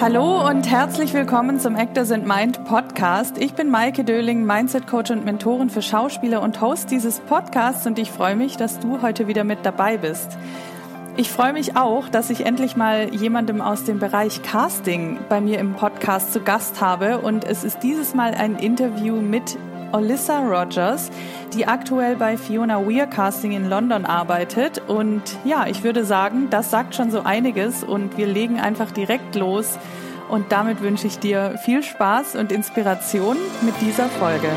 Hallo und herzlich willkommen zum Actors and Mind Podcast. Ich bin Maike Döling, Mindset Coach und Mentorin für Schauspieler und Host dieses Podcasts und ich freue mich, dass du heute wieder mit dabei bist. Ich freue mich auch, dass ich endlich mal jemandem aus dem Bereich Casting bei mir im Podcast zu Gast habe und es ist dieses Mal ein Interview mit Alyssa Rogers, die aktuell bei Fiona Weir Casting in London arbeitet. Und ja, ich würde sagen, das sagt schon so einiges und wir legen einfach direkt los. Und damit wünsche ich dir viel Spaß und Inspiration mit dieser Folge.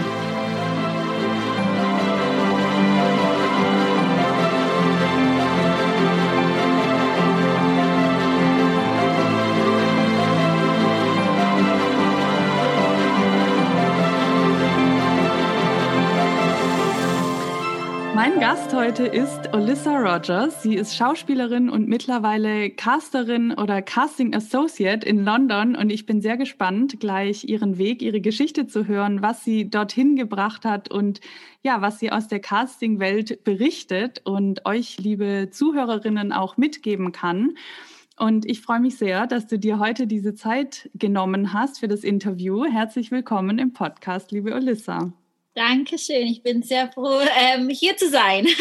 Heute ist Alyssa Rogers. Sie ist Schauspielerin und mittlerweile Casterin oder Casting Associate in London und ich bin sehr gespannt, gleich ihren Weg, ihre Geschichte zu hören, was sie dorthin gebracht hat und ja, was sie aus der Casting-Welt berichtet und euch, liebe Zuhörerinnen, auch mitgeben kann. Und ich freue mich sehr, dass du dir heute diese Zeit genommen hast für das Interview. Herzlich willkommen im Podcast, liebe Alyssa. Dankeschön, ich bin sehr froh, ähm, hier zu sein.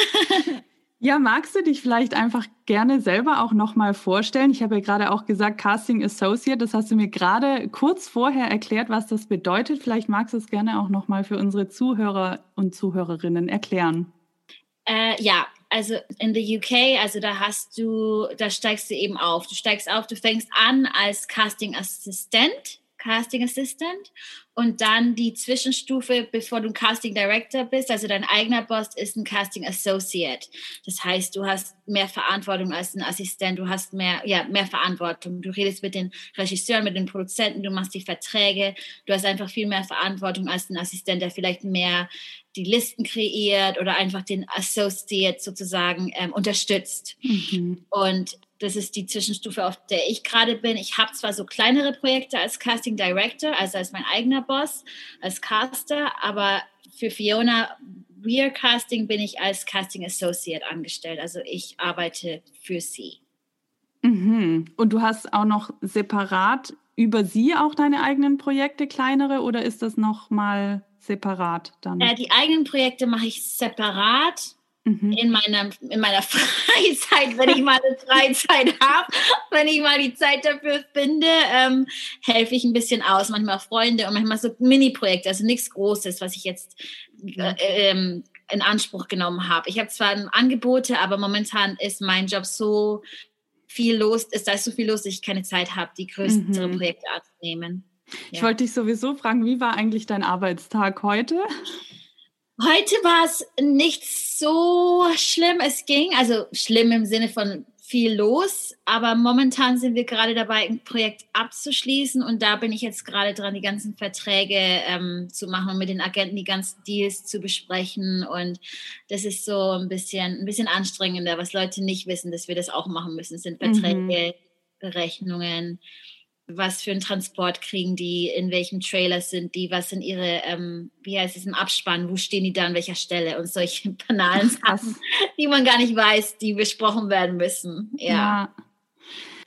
Ja, magst du dich vielleicht einfach gerne selber auch nochmal vorstellen? Ich habe ja gerade auch gesagt, Casting Associate, das hast du mir gerade kurz vorher erklärt, was das bedeutet. Vielleicht magst du es gerne auch nochmal für unsere Zuhörer und Zuhörerinnen erklären. Äh, ja, also in the UK, also da hast du, da steigst du eben auf. Du steigst auf, du fängst an als Casting Assistent Casting Assistant und dann die Zwischenstufe, bevor du ein Casting Director bist, also dein eigener Boss ist ein Casting Associate. Das heißt, du hast mehr Verantwortung als ein Assistent, du hast mehr, ja, mehr Verantwortung. Du redest mit den Regisseuren, mit den Produzenten, du machst die Verträge, du hast einfach viel mehr Verantwortung als ein Assistent, der vielleicht mehr die Listen kreiert oder einfach den Associate sozusagen ähm, unterstützt. Mhm. Und das ist die Zwischenstufe, auf der ich gerade bin. Ich habe zwar so kleinere Projekte als Casting Director, also als mein eigener Boss, als Caster, aber für Fiona Weir Casting bin ich als Casting Associate angestellt. Also ich arbeite für sie. Mhm. Und du hast auch noch separat über sie auch deine eigenen Projekte, kleinere, oder ist das nochmal separat dann? Äh, die eigenen Projekte mache ich separat Mhm. In, meiner, in meiner Freizeit, wenn ich mal eine Freizeit habe, wenn ich mal die Zeit dafür finde, ähm, helfe ich ein bisschen aus. Manchmal Freunde und manchmal so Mini-Projekte, also nichts Großes, was ich jetzt äh, ähm, in Anspruch genommen habe. Ich habe zwar Angebote, aber momentan ist mein Job so viel los, ist da ist so viel los, dass ich keine Zeit habe, die größeren mhm. Projekte anzunehmen. Ich ja. wollte dich sowieso fragen, wie war eigentlich dein Arbeitstag heute? Heute war es nicht so schlimm. Es ging, also schlimm im Sinne von viel los, aber momentan sind wir gerade dabei, ein Projekt abzuschließen und da bin ich jetzt gerade dran, die ganzen Verträge ähm, zu machen und mit den Agenten die ganzen Deals zu besprechen und das ist so ein bisschen, ein bisschen anstrengender, was Leute nicht wissen, dass wir das auch machen müssen, das sind Verträge, mhm. Berechnungen, was für einen Transport kriegen die, in welchem Trailer sind die, was sind ihre, ähm, wie heißt es im Abspann, wo stehen die da an welcher Stelle und solche banalen Sachen, die man gar nicht weiß, die besprochen werden müssen. Ja. ja.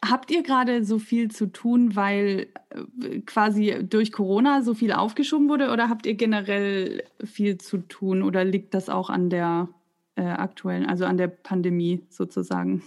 Habt ihr gerade so viel zu tun, weil äh, quasi durch Corona so viel aufgeschoben wurde oder habt ihr generell viel zu tun oder liegt das auch an der äh, aktuellen, also an der Pandemie sozusagen?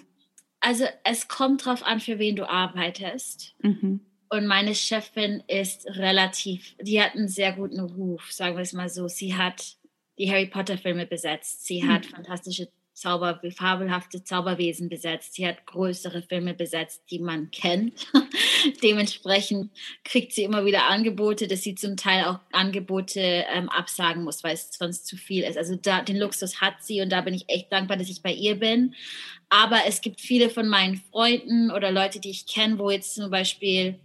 Also es kommt drauf an, für wen du arbeitest. Mhm. Und meine Chefin ist relativ, die hat einen sehr guten Ruf, sagen wir es mal so. Sie hat die Harry Potter Filme besetzt. Sie mhm. hat fantastische Zauber, fabelhafte Zauberwesen besetzt. Sie hat größere Filme besetzt, die man kennt. Dementsprechend kriegt sie immer wieder Angebote, dass sie zum Teil auch Angebote ähm, absagen muss, weil es sonst zu viel ist. Also da, den Luxus hat sie und da bin ich echt dankbar, dass ich bei ihr bin. Aber es gibt viele von meinen Freunden oder Leute, die ich kenne, wo jetzt zum Beispiel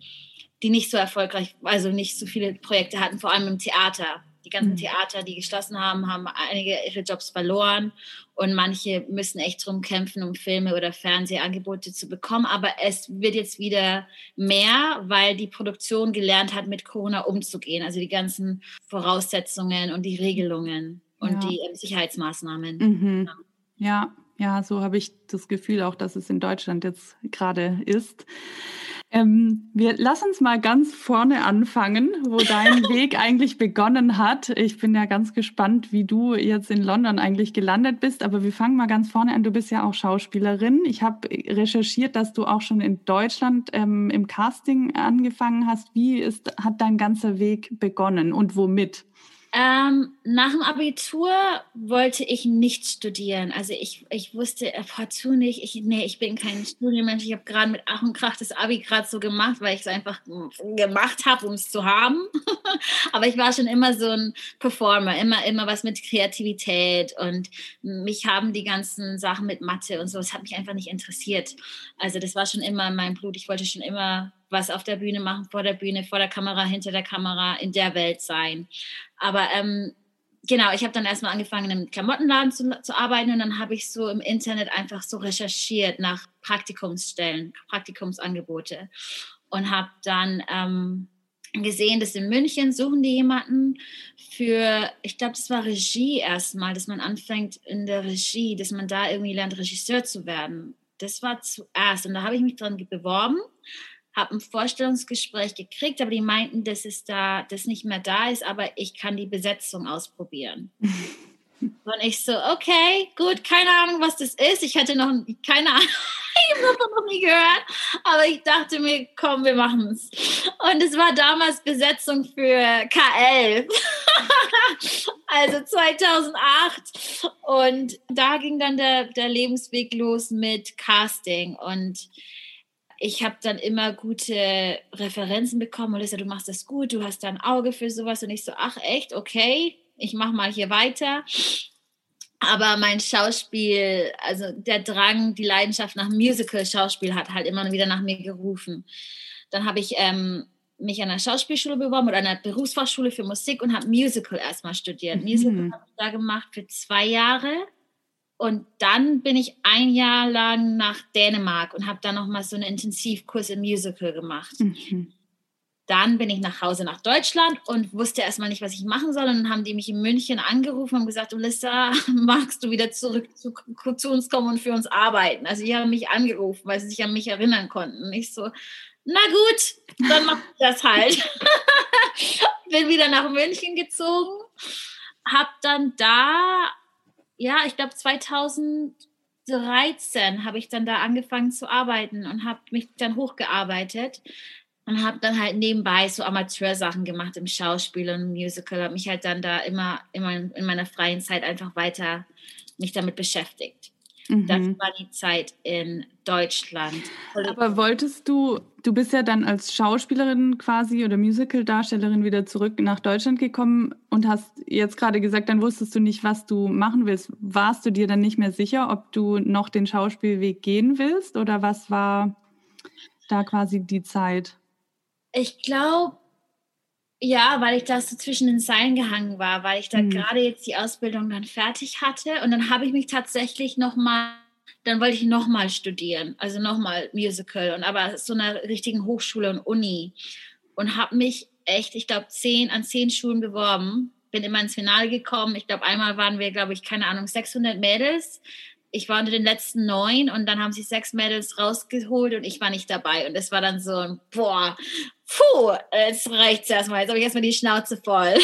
die nicht so erfolgreich, also nicht so viele Projekte hatten, vor allem im Theater die ganzen mhm. Theater, die geschlossen haben, haben einige ihre Jobs verloren und manche müssen echt drum kämpfen, um Filme oder Fernsehangebote zu bekommen. Aber es wird jetzt wieder mehr, weil die Produktion gelernt hat, mit Corona umzugehen. Also die ganzen Voraussetzungen und die Regelungen und ja. die ähm, Sicherheitsmaßnahmen. Mhm. Ja. Ja, so habe ich das Gefühl auch, dass es in Deutschland jetzt gerade ist. Ähm, wir lass uns mal ganz vorne anfangen, wo dein Weg eigentlich begonnen hat. Ich bin ja ganz gespannt, wie du jetzt in London eigentlich gelandet bist. Aber wir fangen mal ganz vorne an. Du bist ja auch Schauspielerin. Ich habe recherchiert, dass du auch schon in Deutschland ähm, im Casting angefangen hast. Wie ist, hat dein ganzer Weg begonnen und womit? Ähm, nach dem Abitur wollte ich nicht studieren. Also ich, ich wusste partout nicht, ich, nee, ich bin kein Studienmensch. Ich habe gerade mit Ach und Krach das Abi gerade so gemacht, weil ich es einfach gemacht habe, um es zu haben. Aber ich war schon immer so ein Performer, immer, immer was mit Kreativität und mich haben die ganzen Sachen mit Mathe und so, das hat mich einfach nicht interessiert. Also das war schon immer mein Blut. Ich wollte schon immer was auf der Bühne machen, vor der Bühne, vor der Kamera, hinter der Kamera, in der Welt sein. Aber ähm, genau, ich habe dann erstmal angefangen, im Klamottenladen zu, zu arbeiten und dann habe ich so im Internet einfach so recherchiert nach Praktikumsstellen, Praktikumsangebote und habe dann ähm, gesehen, dass in München suchen die jemanden für, ich glaube, das war Regie erstmal, dass man anfängt in der Regie, dass man da irgendwie lernt, Regisseur zu werden. Das war zuerst und da habe ich mich dran beworben habe ein Vorstellungsgespräch gekriegt, aber die meinten, dass es da, das nicht mehr da ist, aber ich kann die Besetzung ausprobieren. Und ich so, okay, gut, keine Ahnung, was das ist. Ich hatte noch keine Ahnung, ich habe davon noch nie gehört, aber ich dachte mir, komm, wir machen es. Und es war damals Besetzung für K11, also 2008. Und da ging dann der, der Lebensweg los mit Casting und ich habe dann immer gute Referenzen bekommen. Melissa, du machst das gut, du hast da ein Auge für sowas. Und ich so, ach echt, okay, ich mache mal hier weiter. Aber mein Schauspiel, also der Drang, die Leidenschaft nach Musical-Schauspiel hat halt immer wieder nach mir gerufen. Dann habe ich ähm, mich an einer Schauspielschule beworben oder einer Berufsfachschule für Musik und habe Musical erstmal studiert. Mhm. Musical habe ich da gemacht für zwei Jahre und dann bin ich ein Jahr lang nach Dänemark und habe da nochmal so einen Intensivkurs im Musical gemacht. Mhm. Dann bin ich nach Hause nach Deutschland und wusste erstmal nicht, was ich machen soll. Und dann haben die mich in München angerufen und gesagt, Melissa, magst du wieder zurück zu, zu, uns kommen und für uns arbeiten? Also die haben mich angerufen, weil sie sich an mich erinnern konnten. Ich so, na gut, dann mach ich das halt. bin wieder nach München gezogen, habe dann da ja, ich glaube 2013 habe ich dann da angefangen zu arbeiten und habe mich dann hochgearbeitet und habe dann halt nebenbei so Amateursachen gemacht im Schauspiel und Musical, habe mich halt dann da immer, immer in meiner freien Zeit einfach weiter mich damit beschäftigt. Mhm. Das war die Zeit in Deutschland. Aber wolltest du, du bist ja dann als Schauspielerin quasi oder Musical-Darstellerin wieder zurück nach Deutschland gekommen und hast jetzt gerade gesagt, dann wusstest du nicht, was du machen willst. Warst du dir dann nicht mehr sicher, ob du noch den Schauspielweg gehen willst oder was war da quasi die Zeit? Ich glaube, ja, weil ich da so zwischen den Seilen gehangen war, weil ich da mhm. gerade jetzt die Ausbildung dann fertig hatte und dann habe ich mich tatsächlich nochmal, dann wollte ich nochmal studieren, also nochmal Musical und aber so einer richtigen Hochschule und Uni und habe mich echt, ich glaube, zehn an zehn Schulen beworben, bin immer ins Finale gekommen. Ich glaube, einmal waren wir, glaube ich, keine Ahnung, 600 Mädels ich war unter den letzten neun und dann haben sie sechs Mädels rausgeholt und ich war nicht dabei. Und es war dann so ein, boah, puh, jetzt reicht's erstmal. Jetzt habe ich erstmal die Schnauze voll.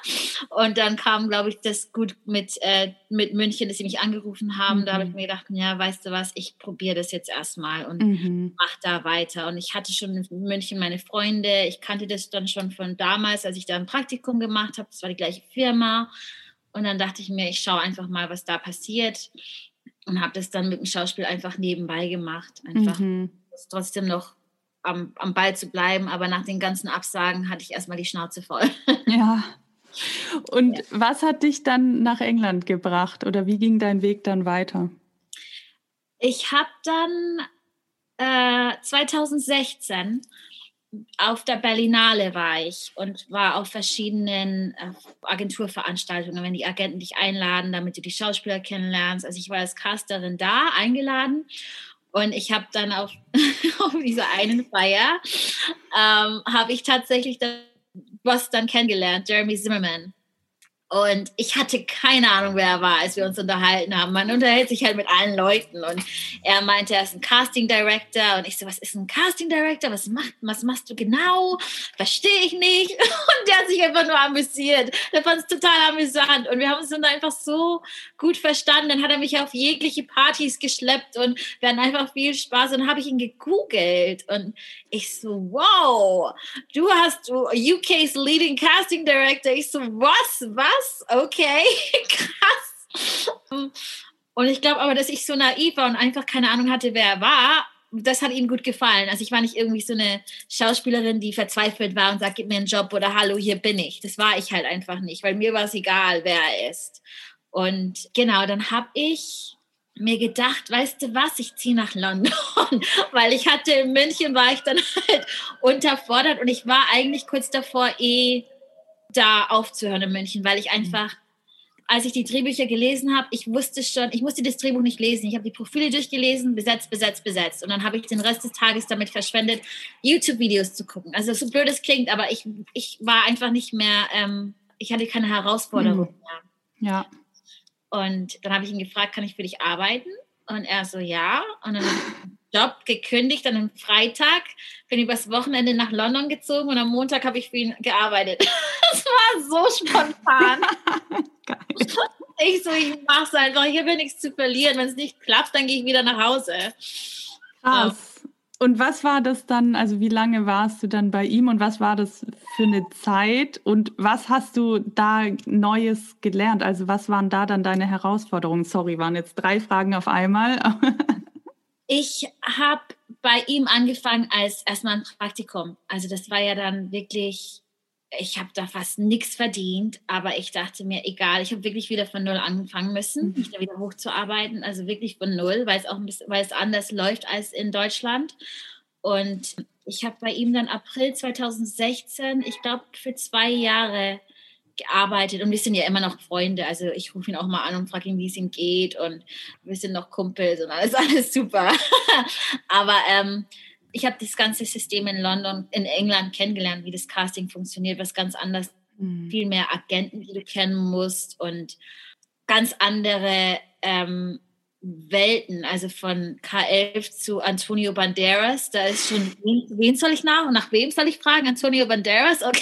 und dann kam, glaube ich, das gut mit, äh, mit München, dass sie mich angerufen haben. Mhm. Da habe ich mir gedacht, ja, weißt du was, ich probiere das jetzt erstmal und mhm. mach da weiter. Und ich hatte schon in München meine Freunde. Ich kannte das dann schon von damals, als ich da ein Praktikum gemacht habe. Das war die gleiche Firma. Und dann dachte ich mir, ich schaue einfach mal, was da passiert und habe das dann mit dem Schauspiel einfach nebenbei gemacht. Einfach mhm. trotzdem noch am, am Ball zu bleiben, aber nach den ganzen Absagen hatte ich erstmal die Schnauze voll. Ja. Und ja. was hat dich dann nach England gebracht oder wie ging dein Weg dann weiter? Ich habe dann äh, 2016 auf der Berlinale war ich und war auf verschiedenen äh, Agenturveranstaltungen, wenn die Agenten dich einladen, damit du die Schauspieler kennenlernst. Also ich war als Casterin da eingeladen und ich habe dann auf, auf dieser einen Feier, ähm, habe ich tatsächlich was dann kennengelernt, Jeremy Zimmerman. Und ich hatte keine Ahnung, wer er war, als wir uns unterhalten haben. Man unterhält sich halt mit allen Leuten. Und er meinte, er ist ein Casting Director. Und ich so, was ist ein Casting Director? Was, macht, was machst du genau? Verstehe ich nicht. Und der hat sich einfach nur amüsiert. Der fand es total amüsant. Und wir haben uns dann einfach so gut verstanden. Dann hat er mich auf jegliche Partys geschleppt und wir hatten einfach viel Spaß. Und dann habe ich ihn gegoogelt. Und ich so, wow, du hast UK's Leading Casting Director. Ich so, was? Was? Was? Okay, krass. Und ich glaube aber, dass ich so naiv war und einfach keine Ahnung hatte, wer er war. Das hat ihm gut gefallen. Also ich war nicht irgendwie so eine Schauspielerin, die verzweifelt war und sagt, gib mir einen Job oder hallo, hier bin ich. Das war ich halt einfach nicht, weil mir war es egal, wer er ist. Und genau, dann habe ich mir gedacht, weißt du was, ich ziehe nach London, weil ich hatte in München, war ich dann halt unterfordert und ich war eigentlich kurz davor eh da aufzuhören in München, weil ich mhm. einfach, als ich die Drehbücher gelesen habe, ich wusste schon, ich musste das Drehbuch nicht lesen. Ich habe die Profile durchgelesen, besetzt, besetzt, besetzt. Und dann habe ich den Rest des Tages damit verschwendet, YouTube-Videos zu gucken. Also so blöd es klingt, aber ich, ich war einfach nicht mehr, ähm, ich hatte keine Herausforderung mhm. mehr. Ja. Und dann habe ich ihn gefragt, kann ich für dich arbeiten? Und er so, ja. Und dann Job gekündigt an einem Freitag, bin übers Wochenende nach London gezogen und am Montag habe ich für ihn gearbeitet. Das war so spontan. ich so, ich mache es einfach, ich habe ja nichts zu verlieren. Wenn es nicht klappt, dann gehe ich wieder nach Hause. Krass. Und was war das dann, also wie lange warst du dann bei ihm und was war das für eine Zeit und was hast du da Neues gelernt? Also was waren da dann deine Herausforderungen? Sorry, waren jetzt drei Fragen auf einmal. ich habe bei ihm angefangen als erstmal ein Praktikum. Also das war ja dann wirklich, ich habe da fast nichts verdient, aber ich dachte mir, egal, ich habe wirklich wieder von null anfangen müssen, mhm. mich da wieder hochzuarbeiten, also wirklich von null, weil es auch ein bisschen, weil es anders läuft als in Deutschland. Und ich habe bei ihm dann April 2016, ich glaube für zwei Jahre gearbeitet und wir sind ja immer noch Freunde. Also ich rufe ihn auch mal an und frage ihn, wie es ihm geht und wir sind noch Kumpels und alles, alles super. Aber ähm, ich habe das ganze System in London, in England kennengelernt, wie das Casting funktioniert, was ganz anders, mhm. viel mehr Agenten, die du kennen musst und ganz andere ähm, Welten, also von K11 zu Antonio Banderas, da ist schon, wen, wen soll ich nach? Und nach wem soll ich fragen? Antonio Banderas? Okay,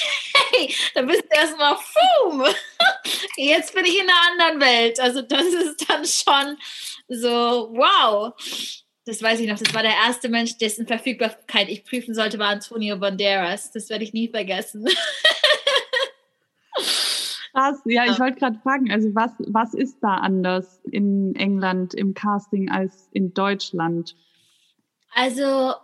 dann bist du erstmal, boom, jetzt bin ich in einer anderen Welt. Also das ist dann schon so, wow. Das weiß ich noch, das war der erste Mensch, dessen Verfügbarkeit ich prüfen sollte, war Antonio Banderas. Das werde ich nie vergessen. Krass, ja, ich wollte gerade fragen, also was, was ist da anders in England im Casting als in Deutschland? Also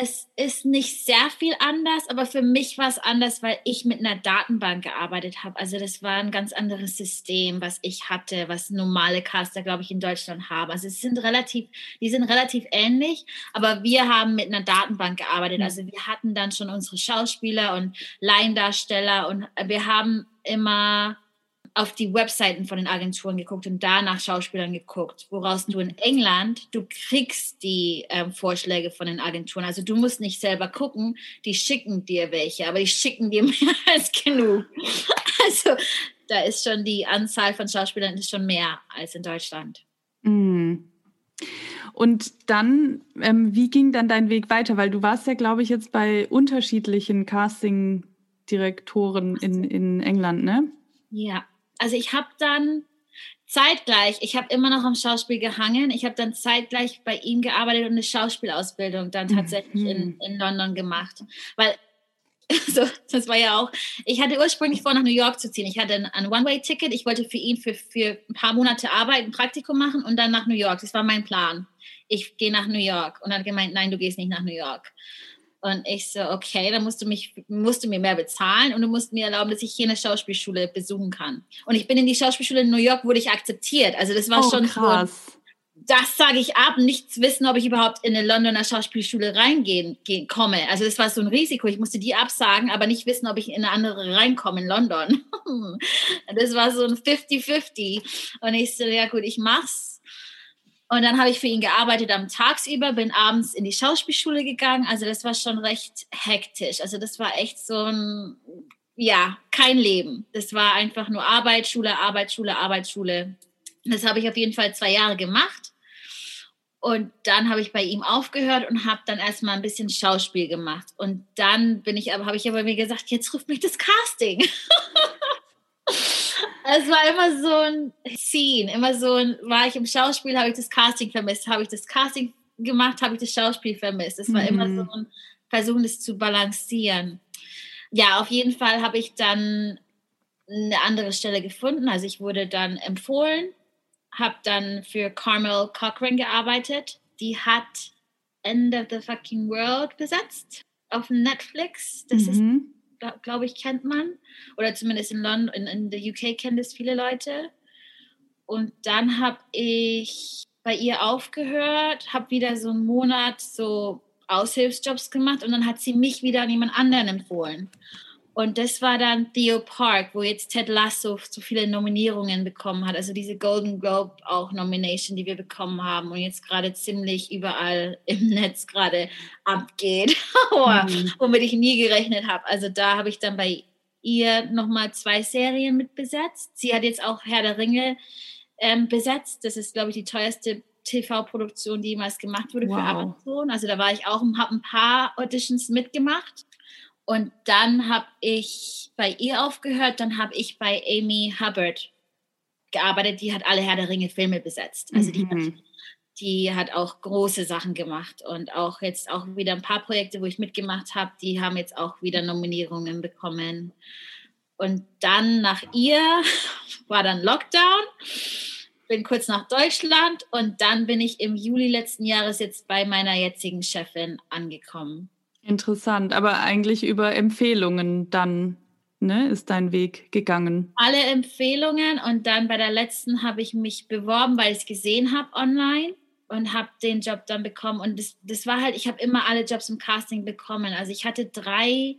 es ist nicht sehr viel anders, aber für mich war es anders, weil ich mit einer Datenbank gearbeitet habe. Also das war ein ganz anderes System, was ich hatte, was normale Caster, glaube ich, in Deutschland haben. Also es sind relativ, die sind relativ ähnlich, aber wir haben mit einer Datenbank gearbeitet. Also wir hatten dann schon unsere Schauspieler und Laiendarsteller und wir haben immer auf die Webseiten von den Agenturen geguckt und da nach Schauspielern geguckt, woraus du in England, du kriegst die ähm, Vorschläge von den Agenturen. Also du musst nicht selber gucken, die schicken dir welche, aber die schicken dir mehr als genug. Also da ist schon die Anzahl von Schauspielern ist schon mehr als in Deutschland. Mm. Und dann, ähm, wie ging dann dein Weg weiter? Weil du warst ja, glaube ich, jetzt bei unterschiedlichen Casting-Direktoren in, in England, ne? Ja, also ich habe dann zeitgleich, ich habe immer noch am Schauspiel gehangen, ich habe dann zeitgleich bei ihm gearbeitet und eine Schauspielausbildung dann tatsächlich mhm. in, in London gemacht. Weil so, das war ja auch, ich hatte ursprünglich vor, nach New York zu ziehen. Ich hatte ein, ein One-Way-Ticket. Ich wollte für ihn für, für ein paar Monate arbeiten, ein Praktikum machen und dann nach New York. Das war mein Plan. Ich gehe nach New York. Und dann gemeint, nein, du gehst nicht nach New York. Und ich so, okay, dann musst du, mich, musst du mir mehr bezahlen und du musst mir erlauben, dass ich hier eine Schauspielschule besuchen kann. Und ich bin in die Schauspielschule in New York, wurde ich akzeptiert. Also das war oh, schon krass. So, das sage ich ab, nichts wissen, ob ich überhaupt in eine Londoner Schauspielschule reingehen gehen, komme. Also das war so ein Risiko. Ich musste die absagen, aber nicht wissen, ob ich in eine andere reinkomme in London. das war so ein 50-50. Und ich so, ja gut, ich mach's und dann habe ich für ihn gearbeitet am Tagsüber, bin abends in die Schauspielschule gegangen. Also das war schon recht hektisch. Also das war echt so ein ja, kein Leben. Das war einfach nur Arbeit, Schule, Arbeit, Schule, Arbeit, Schule. Das habe ich auf jeden Fall zwei Jahre gemacht. Und dann habe ich bei ihm aufgehört und habe dann erstmal ein bisschen Schauspiel gemacht. Und dann bin ich aber, habe ich aber mir gesagt, jetzt ruft mich das Casting. es war immer so ein Scene, immer so ein, war ich im Schauspiel, habe ich das Casting vermisst, habe ich das Casting gemacht, habe ich das Schauspiel vermisst. Es war mhm. immer so ein Versuchen, das zu balancieren ja, auf jeden Fall habe ich dann eine andere Stelle gefunden. Also ich wurde dann empfohlen, habe dann für Carmel Cochran gearbeitet. Die hat End of the Fucking World besetzt auf Netflix. Das mhm. ist, glaube ich, kennt man. Oder zumindest in London, in, in der UK kennen das viele Leute. Und dann habe ich bei ihr aufgehört, habe wieder so einen Monat so Aushilfsjobs gemacht und dann hat sie mich wieder an jemand anderen empfohlen. Und das war dann Theo Park, wo jetzt Ted Lasso so viele Nominierungen bekommen hat. Also diese Golden Globe auch Nomination, die wir bekommen haben und jetzt gerade ziemlich überall im Netz gerade abgeht, mhm. womit ich nie gerechnet habe. Also da habe ich dann bei ihr nochmal zwei Serien mit besetzt. Sie hat jetzt auch Herr der Ringe ähm, besetzt. Das ist, glaube ich, die teuerste TV-Produktion, die jemals gemacht wurde wow. für Amazon. Also da war ich auch, habe ein paar Auditions mitgemacht. Und dann habe ich bei ihr aufgehört, dann habe ich bei Amy Hubbard gearbeitet, die hat alle Herr der Ringe Filme besetzt. Also die, mhm. hat, die hat auch große Sachen gemacht und auch jetzt auch wieder ein paar Projekte, wo ich mitgemacht habe, die haben jetzt auch wieder Nominierungen bekommen. Und dann nach ihr war dann Lockdown bin kurz nach Deutschland und dann bin ich im Juli letzten Jahres jetzt bei meiner jetzigen Chefin angekommen. Interessant, aber eigentlich über Empfehlungen dann ne, ist dein Weg gegangen. Alle Empfehlungen und dann bei der letzten habe ich mich beworben, weil ich es gesehen habe online und habe den Job dann bekommen. Und das, das war halt, ich habe immer alle Jobs im Casting bekommen. Also ich hatte drei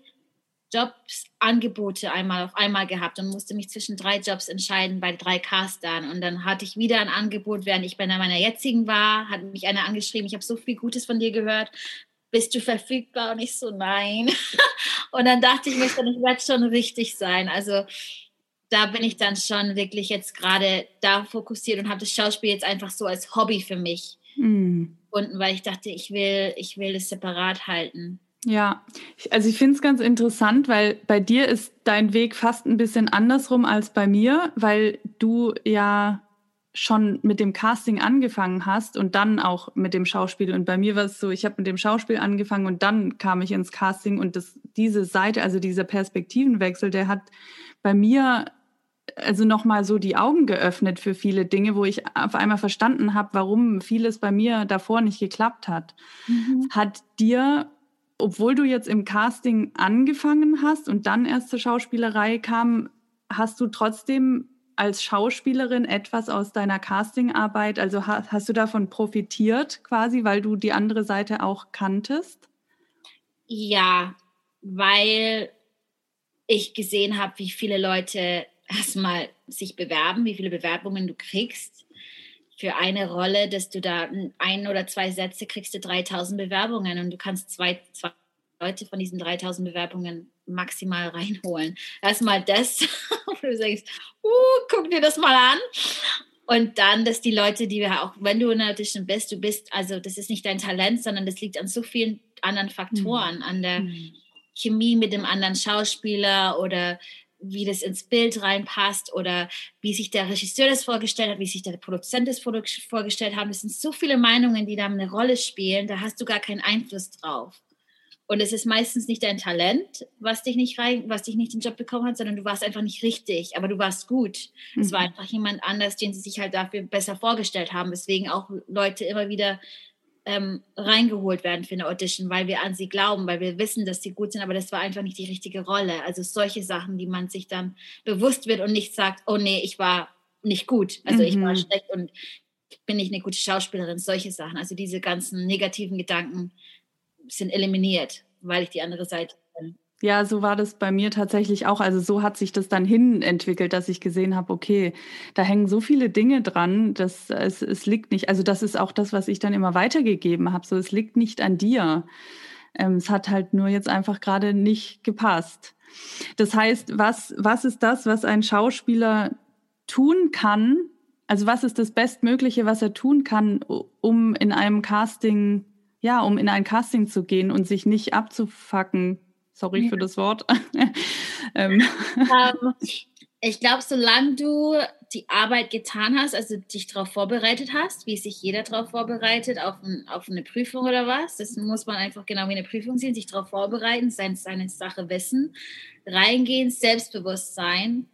Jobsangebote einmal auf einmal gehabt und musste mich zwischen drei Jobs entscheiden bei drei Castern. Und dann hatte ich wieder ein Angebot, während ich bei meiner jetzigen war, hat mich einer angeschrieben, ich habe so viel Gutes von dir gehört, bist du verfügbar? Und ich so, nein. und dann dachte ich mir, ich werde schon richtig sein. Also da bin ich dann schon wirklich jetzt gerade da fokussiert und habe das Schauspiel jetzt einfach so als Hobby für mich mhm. gefunden, weil ich dachte, ich will, ich will es separat halten. Ja, also ich finde es ganz interessant, weil bei dir ist dein Weg fast ein bisschen andersrum als bei mir, weil du ja schon mit dem Casting angefangen hast und dann auch mit dem Schauspiel. Und bei mir war es so, ich habe mit dem Schauspiel angefangen und dann kam ich ins Casting und das, diese Seite, also dieser Perspektivenwechsel, der hat bei mir also nochmal so die Augen geöffnet für viele Dinge, wo ich auf einmal verstanden habe, warum vieles bei mir davor nicht geklappt hat. Mhm. Hat dir obwohl du jetzt im Casting angefangen hast und dann erst zur Schauspielerei kam, hast du trotzdem als Schauspielerin etwas aus deiner Castingarbeit, also hast, hast du davon profitiert quasi, weil du die andere Seite auch kanntest? Ja, weil ich gesehen habe, wie viele Leute erstmal sich bewerben, wie viele Bewerbungen du kriegst für eine Rolle, dass du da ein oder zwei Sätze kriegst du 3000 Bewerbungen und du kannst zwei, zwei Leute von diesen 3000 Bewerbungen maximal reinholen. Erstmal das, wo du sagst, uh, guck dir das mal an. Und dann, dass die Leute, die wir auch, wenn du in der Audition bist, du bist, also das ist nicht dein Talent, sondern das liegt an so vielen anderen Faktoren, mhm. an der mhm. Chemie mit dem anderen Schauspieler oder wie das ins Bild reinpasst oder wie sich der Regisseur das vorgestellt hat, wie sich der Produzent das vorgestellt hat. Es sind so viele Meinungen, die da eine Rolle spielen, da hast du gar keinen Einfluss drauf. Und es ist meistens nicht dein Talent, was dich nicht rein, was dich nicht den Job bekommen hat, sondern du warst einfach nicht richtig, aber du warst gut. Mhm. Es war mhm. einfach jemand anders, den sie sich halt dafür besser vorgestellt haben. Deswegen auch Leute immer wieder ähm, reingeholt werden für eine Audition, weil wir an sie glauben, weil wir wissen, dass sie gut sind, aber das war einfach nicht die richtige Rolle. Also solche Sachen, die man sich dann bewusst wird und nicht sagt, oh nee, ich war nicht gut, also mhm. ich war mhm. schlecht und bin nicht eine gute Schauspielerin, solche Sachen. Also diese ganzen negativen Gedanken sind eliminiert, weil ich die andere Seite bin. Ja, so war das bei mir tatsächlich auch. Also so hat sich das dann hin entwickelt, dass ich gesehen habe, okay, da hängen so viele Dinge dran, dass es, es liegt nicht, also das ist auch das, was ich dann immer weitergegeben habe. So, es liegt nicht an dir. Ähm, es hat halt nur jetzt einfach gerade nicht gepasst. Das heißt, was, was ist das, was ein Schauspieler tun kann? Also was ist das Bestmögliche, was er tun kann, um in einem Casting, ja, um in ein Casting zu gehen und sich nicht abzufacken? Sorry ja. für das Wort. ähm. Um, ich glaube, solange du die Arbeit getan hast, also dich darauf vorbereitet hast, wie sich jeder darauf vorbereitet, auf, ein, auf, eine Prüfung oder was, das muss man einfach genau wie eine Prüfung sehen, sich darauf vorbereiten, seine, seine Sache wissen, reingehen, selbstbewusst sein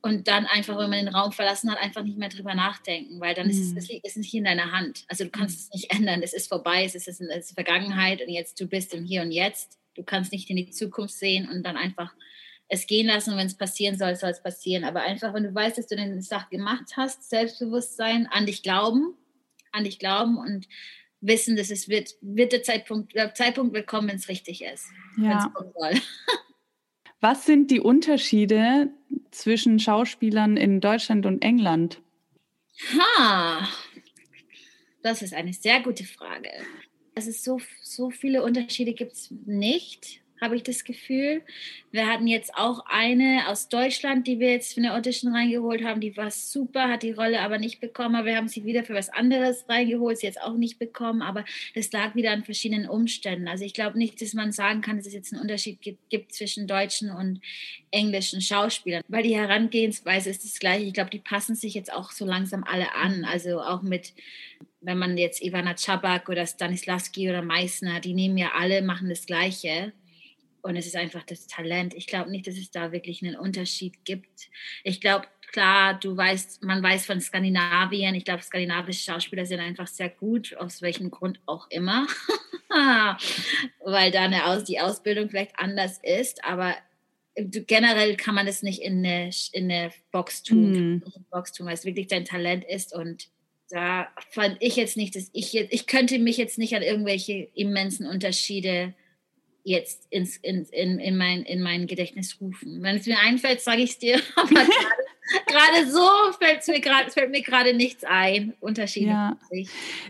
und dann einfach, wenn man den Raum verlassen hat, einfach nicht mehr drüber nachdenken, weil dann mhm. ist es, ist nicht in deiner Hand. Also du kannst mhm. es nicht ändern, es ist vorbei, es ist, es ist Vergangenheit und jetzt du bist im Hier und Jetzt. Du kannst nicht in die Zukunft sehen und dann einfach es gehen lassen und wenn es passieren soll, soll es passieren. Aber einfach, wenn du weißt, dass du eine Sache gemacht hast, Selbstbewusstsein, an dich glauben, an dich glauben und wissen, dass es wird, wird der Zeitpunkt, der Zeitpunkt wird kommen, wenn es richtig ist. Ja. Was sind die Unterschiede zwischen Schauspielern in Deutschland und England? Ha, das ist eine sehr gute Frage. Ist so, so viele Unterschiede gibt es nicht habe ich das Gefühl. Wir hatten jetzt auch eine aus Deutschland, die wir jetzt für eine Audition reingeholt haben. Die war super, hat die Rolle aber nicht bekommen. Aber wir haben sie wieder für was anderes reingeholt, sie jetzt auch nicht bekommen. Aber es lag wieder an verschiedenen Umständen. Also ich glaube nicht, dass man sagen kann, dass es jetzt einen Unterschied gibt, gibt zwischen deutschen und englischen Schauspielern, weil die Herangehensweise ist das gleiche. Ich glaube, die passen sich jetzt auch so langsam alle an. Also auch mit wenn man jetzt Ivana Czabak oder Stanislavski oder Meissner, die nehmen ja alle, machen das Gleiche. Und es ist einfach das Talent. Ich glaube nicht, dass es da wirklich einen Unterschied gibt. Ich glaube, klar, du weißt, man weiß von Skandinavien, ich glaube, skandinavische Schauspieler sind einfach sehr gut, aus welchem Grund auch immer. Weil da eine Aus die Ausbildung vielleicht anders ist, aber generell kann man das nicht in eine, in eine Box tun, mm. Box tun, weil es wirklich dein Talent ist und da fand ich jetzt nicht, dass ich jetzt, ich könnte mich jetzt nicht an irgendwelche immensen Unterschiede jetzt ins, in, in, in, mein, in mein Gedächtnis rufen. Wenn es mir einfällt, sage ich es dir. Aber gerade so fällt mir gerade fällt mir gerade nichts ein. Unterschiede. Ja.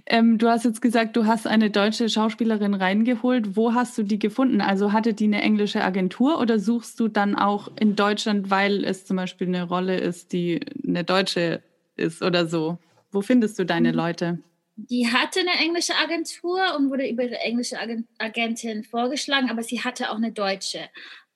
Ähm, du hast jetzt gesagt, du hast eine deutsche Schauspielerin reingeholt. Wo hast du die gefunden? Also hatte die eine englische Agentur oder suchst du dann auch in Deutschland, weil es zum Beispiel eine Rolle ist, die eine deutsche ist oder so? Wo findest du deine mhm. Leute? Die hatte eine englische Agentur und wurde über ihre englische Agentin vorgeschlagen, aber sie hatte auch eine deutsche.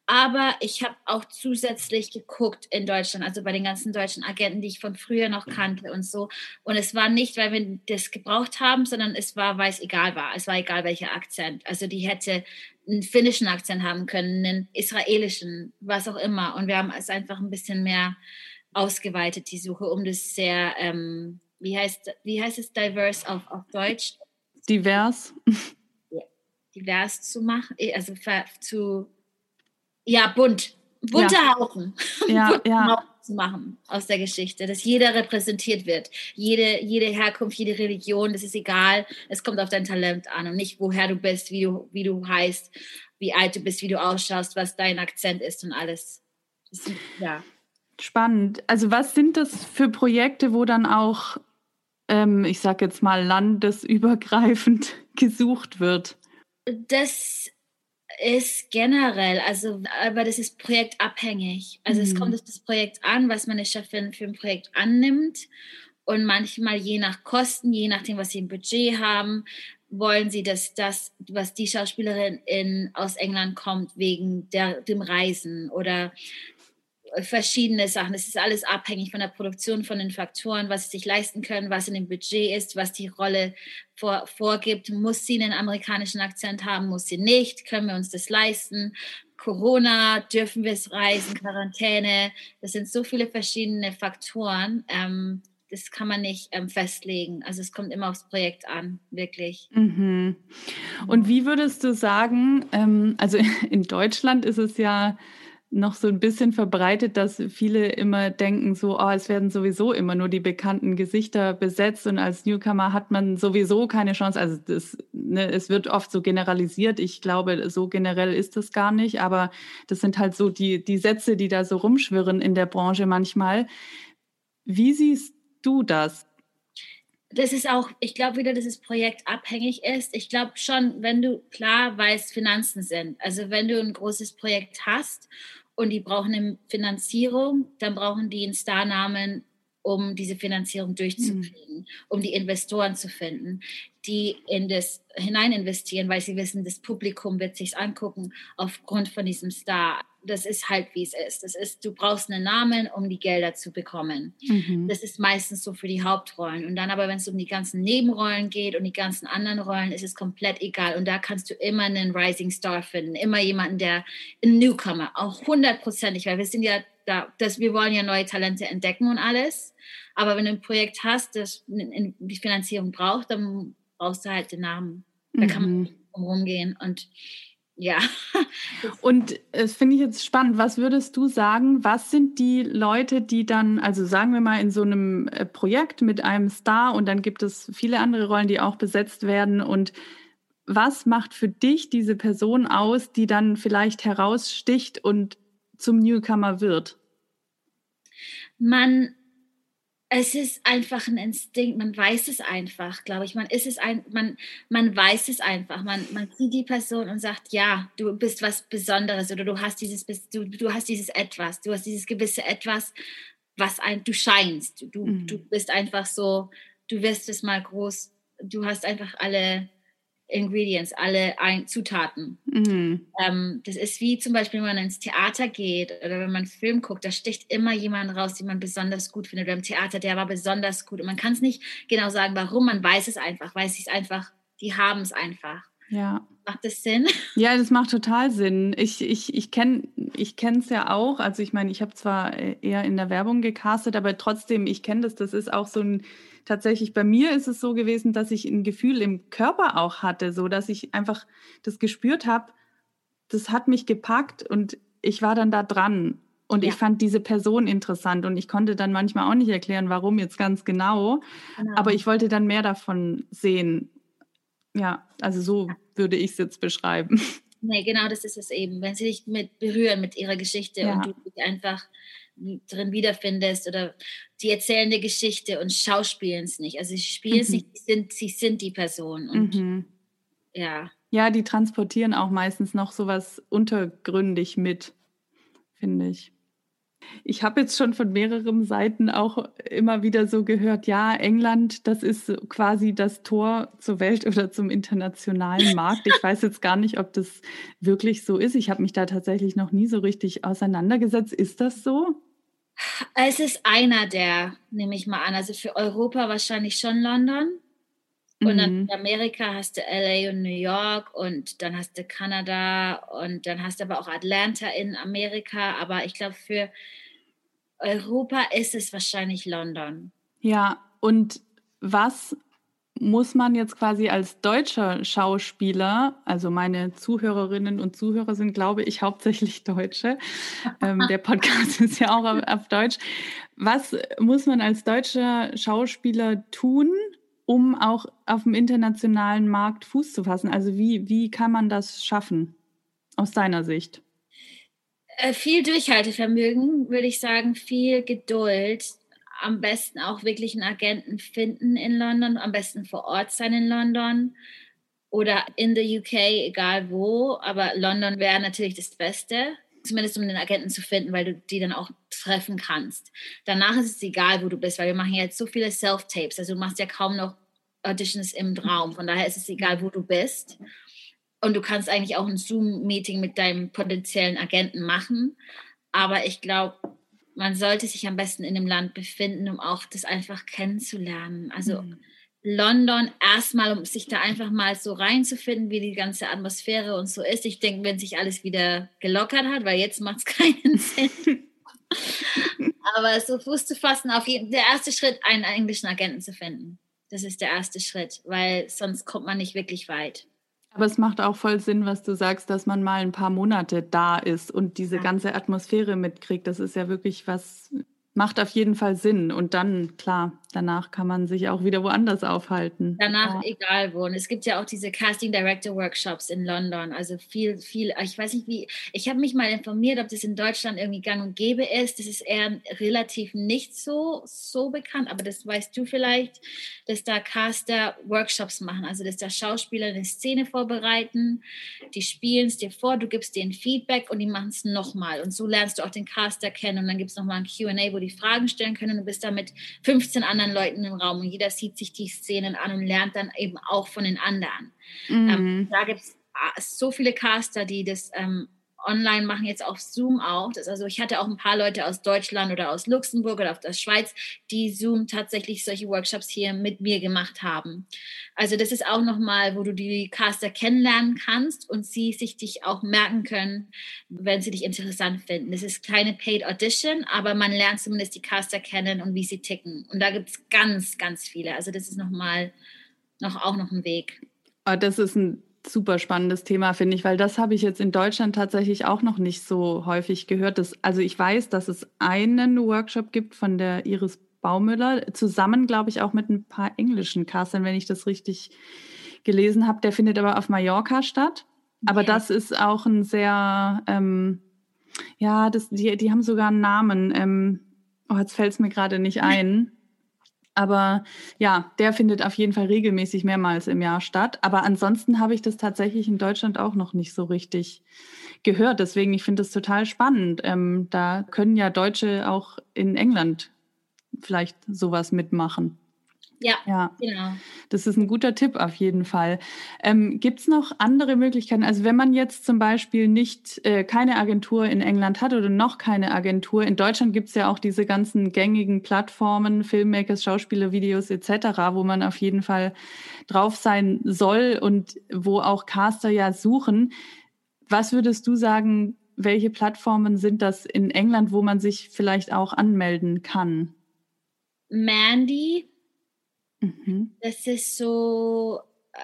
Aber ich habe auch zusätzlich geguckt in Deutschland, also bei den ganzen deutschen Agenten, die ich von früher noch kannte und so. Und es war nicht, weil wir das gebraucht haben, sondern es war, weil es egal war. Es war egal, welcher Akzent. Also die hätte einen finnischen Akzent haben können, einen israelischen, was auch immer. Und wir haben es einfach ein bisschen mehr ausgeweitet, die Suche, um das sehr ähm, wie heißt, wie heißt es diverse auf, auf Deutsch? Divers. Ja, divers zu machen, eh, also zu, ja, bunt. Bunter ja. Haufen. Ja, Bunter ja. Haufen zu machen aus der Geschichte, dass jeder repräsentiert wird. Jede, jede Herkunft, jede Religion, das ist egal. Es kommt auf dein Talent an und nicht, woher du bist, wie du, wie du heißt, wie alt du bist, wie du ausschaust, was dein Akzent ist und alles. Ist, ja. Spannend. Also was sind das für Projekte, wo dann auch ähm, ich sage jetzt mal, landesübergreifend gesucht wird? Das ist generell, also aber das ist projektabhängig. Also mhm. es kommt auf das Projekt an, was meine Chefin für ein Projekt annimmt. Und manchmal je nach Kosten, je nachdem, was sie im Budget haben, wollen sie, dass das, was die Schauspielerin in, aus England kommt, wegen der, dem Reisen oder verschiedene Sachen. Es ist alles abhängig von der Produktion, von den Faktoren, was sie sich leisten können, was in dem Budget ist, was die Rolle vor, vorgibt. Muss sie einen amerikanischen Akzent haben, muss sie nicht? Können wir uns das leisten? Corona, dürfen wir es reisen, Quarantäne. Das sind so viele verschiedene Faktoren. Ähm, das kann man nicht ähm, festlegen. Also es kommt immer aufs Projekt an, wirklich. Mhm. Und wie würdest du sagen, ähm, also in Deutschland ist es ja noch so ein bisschen verbreitet, dass viele immer denken, so, oh, es werden sowieso immer nur die bekannten Gesichter besetzt und als Newcomer hat man sowieso keine Chance. Also das, ne, es wird oft so generalisiert. Ich glaube, so generell ist das gar nicht, aber das sind halt so die, die Sätze, die da so rumschwirren in der Branche manchmal. Wie siehst du das? das ist auch, ich glaube wieder, dass das Projekt abhängig ist. Ich glaube schon, wenn du klar weißt, Finanzen sind. Also wenn du ein großes Projekt hast und die brauchen eine Finanzierung, dann brauchen die einen Starnamen, um diese Finanzierung durchzukriegen, mhm. um die Investoren zu finden, die in das hinein investieren, weil sie wissen, das Publikum wird sich angucken aufgrund von diesem Star das ist halt, wie es ist. Das ist, du brauchst einen Namen, um die Gelder zu bekommen. Mhm. Das ist meistens so für die Hauptrollen. Und dann aber, wenn es um die ganzen Nebenrollen geht und die ganzen anderen Rollen, ist es komplett egal. Und da kannst du immer einen Rising Star finden, immer jemanden, der ein Newcomer, auch hundertprozentig, weil wir sind ja da, dass wir wollen ja neue Talente entdecken und alles. Aber wenn du ein Projekt hast, das die Finanzierung braucht, dann brauchst du halt den Namen. Da kann man mhm. rumgehen und ja. Und das finde ich jetzt spannend. Was würdest du sagen? Was sind die Leute, die dann, also sagen wir mal, in so einem äh, Projekt mit einem Star und dann gibt es viele andere Rollen, die auch besetzt werden. Und was macht für dich diese Person aus, die dann vielleicht heraussticht und zum Newcomer wird? Man es ist einfach ein Instinkt, man weiß es einfach, glaube ich. Man ist es ein, man, man weiß es einfach. Man, man sieht die Person und sagt, ja, du bist was Besonderes oder du hast dieses, du, du hast dieses etwas, du hast dieses gewisse etwas, was ein, du scheinst. Du, mhm. du bist einfach so, du wirst es mal groß, du hast einfach alle Ingredients, alle ein Zutaten. Mhm. Ähm, das ist wie zum Beispiel, wenn man ins Theater geht oder wenn man einen Film guckt, da sticht immer jemand raus, den man besonders gut findet. Oder im Theater, der war besonders gut. Und man kann es nicht genau sagen, warum, man weiß es einfach, sie es einfach, die haben es einfach. Ja. Macht das Sinn? Ja, das macht total Sinn. Ich, ich, ich kenne ich es ja auch. Also ich meine, ich habe zwar eher in der Werbung gecastet, aber trotzdem, ich kenne das. Das ist auch so ein tatsächlich bei mir ist es so gewesen, dass ich ein Gefühl im Körper auch hatte, so dass ich einfach das gespürt habe, das hat mich gepackt und ich war dann da dran. Und ja. ich fand diese Person interessant und ich konnte dann manchmal auch nicht erklären, warum jetzt ganz genau. genau. Aber ich wollte dann mehr davon sehen. Ja, also so würde ich es jetzt beschreiben. Nee, genau das ist es eben. Wenn sie dich mit berühren mit ihrer Geschichte ja. und du dich einfach drin wiederfindest oder die erzählen eine Geschichte und schauspielen es nicht. Also sie spielen es mhm. nicht, sie sind, sie sind die Person und mhm. ja. Ja, die transportieren auch meistens noch sowas untergründig mit, finde ich. Ich habe jetzt schon von mehreren Seiten auch immer wieder so gehört, ja, England, das ist quasi das Tor zur Welt oder zum internationalen Markt. Ich weiß jetzt gar nicht, ob das wirklich so ist. Ich habe mich da tatsächlich noch nie so richtig auseinandergesetzt. Ist das so? Es ist einer der, nehme ich mal an. Also für Europa wahrscheinlich schon London. Und dann mhm. in Amerika hast du LA und New York und dann hast du Kanada und dann hast du aber auch Atlanta in Amerika. Aber ich glaube, für Europa ist es wahrscheinlich London. Ja, und was muss man jetzt quasi als deutscher Schauspieler, also meine Zuhörerinnen und Zuhörer sind, glaube ich, hauptsächlich Deutsche. Ähm, der Podcast ist ja auch auf, auf Deutsch. Was muss man als deutscher Schauspieler tun, um auch auf dem internationalen Markt Fuß zu fassen? Also wie, wie kann man das schaffen aus deiner Sicht? Äh, viel Durchhaltevermögen, würde ich sagen, viel Geduld, am besten auch wirklich einen Agenten finden in London, am besten vor Ort sein in London oder in the UK, egal wo. Aber London wäre natürlich das Beste, zumindest um den Agenten zu finden, weil du die dann auch treffen kannst. Danach ist es egal, wo du bist, weil wir machen jetzt so viele Self-Tapes. Also du machst ja kaum noch Auditions im Raum. Von daher ist es egal, wo du bist. Und du kannst eigentlich auch ein Zoom-Meeting mit deinem potenziellen Agenten machen. Aber ich glaube, man sollte sich am besten in dem Land befinden, um auch das einfach kennenzulernen. Also mhm. London erstmal, um sich da einfach mal so reinzufinden, wie die ganze Atmosphäre und so ist. Ich denke, wenn sich alles wieder gelockert hat, weil jetzt macht es keinen Sinn. Aber so Fuß zu fassen, auf jeden, der erste Schritt, einen englischen Agenten zu finden. Das ist der erste Schritt, weil sonst kommt man nicht wirklich weit. Aber es macht auch voll Sinn, was du sagst, dass man mal ein paar Monate da ist und diese ja. ganze Atmosphäre mitkriegt. Das ist ja wirklich was, macht auf jeden Fall Sinn. Und dann, klar, danach kann man sich auch wieder woanders aufhalten. Danach ja. egal wo. Und es gibt ja auch diese Casting Director Workshops in London. Also viel, viel, ich weiß nicht wie, ich habe mich mal informiert, ob das in Deutschland irgendwie gang und gäbe ist. Das ist eher relativ nicht so, so bekannt, aber das weißt du vielleicht, dass da Caster Workshops machen. Also dass da Schauspieler eine Szene vorbereiten, die spielen es dir vor, du gibst denen Feedback und die machen es nochmal. Und so lernst du auch den Caster kennen und dann gibt es nochmal ein QA, wo die Fragen stellen können und du bist da mit 15 anderen anderen Leuten im Raum und jeder sieht sich die Szenen an und lernt dann eben auch von den anderen. Mhm. Ähm, da gibt es ah, so viele Caster, die das ähm, online machen, jetzt auf Zoom auch. Das, also ich hatte auch ein paar Leute aus Deutschland oder aus Luxemburg oder aus der Schweiz, die Zoom tatsächlich solche Workshops hier mit mir gemacht haben. Also das ist auch nochmal, wo du die Caster kennenlernen kannst und sie sich dich auch merken können, wenn sie dich interessant finden. Das ist keine Paid Audition, aber man lernt zumindest die Caster kennen und wie sie ticken. Und da gibt es ganz, ganz viele. Also das ist nochmal noch auch noch ein Weg. Ah, das ist ein super spannendes Thema, finde ich, weil das habe ich jetzt in Deutschland tatsächlich auch noch nicht so häufig gehört. Dass, also ich weiß, dass es einen Workshop gibt von der Iris Baumüller, zusammen, glaube ich, auch mit ein paar englischen Castern, wenn ich das richtig gelesen habe. Der findet aber auf Mallorca statt. Aber okay. das ist auch ein sehr, ähm, ja, das, die, die haben sogar einen Namen. Ähm, oh, jetzt fällt es mir gerade nicht ein. Aber ja, der findet auf jeden Fall regelmäßig mehrmals im Jahr statt. Aber ansonsten habe ich das tatsächlich in Deutschland auch noch nicht so richtig gehört. Deswegen, ich finde das total spannend. Ähm, da können ja Deutsche auch in England vielleicht sowas mitmachen. Ja, ja, genau. Das ist ein guter Tipp auf jeden Fall. Ähm, Gibt es noch andere Möglichkeiten? Also wenn man jetzt zum Beispiel nicht äh, keine Agentur in England hat oder noch keine Agentur, in Deutschland gibt es ja auch diese ganzen gängigen Plattformen, Filmmakers, Schauspieler, Videos etc., wo man auf jeden Fall drauf sein soll und wo auch Caster ja suchen. Was würdest du sagen, welche Plattformen sind das in England, wo man sich vielleicht auch anmelden kann? Mandy Mhm. Das ist so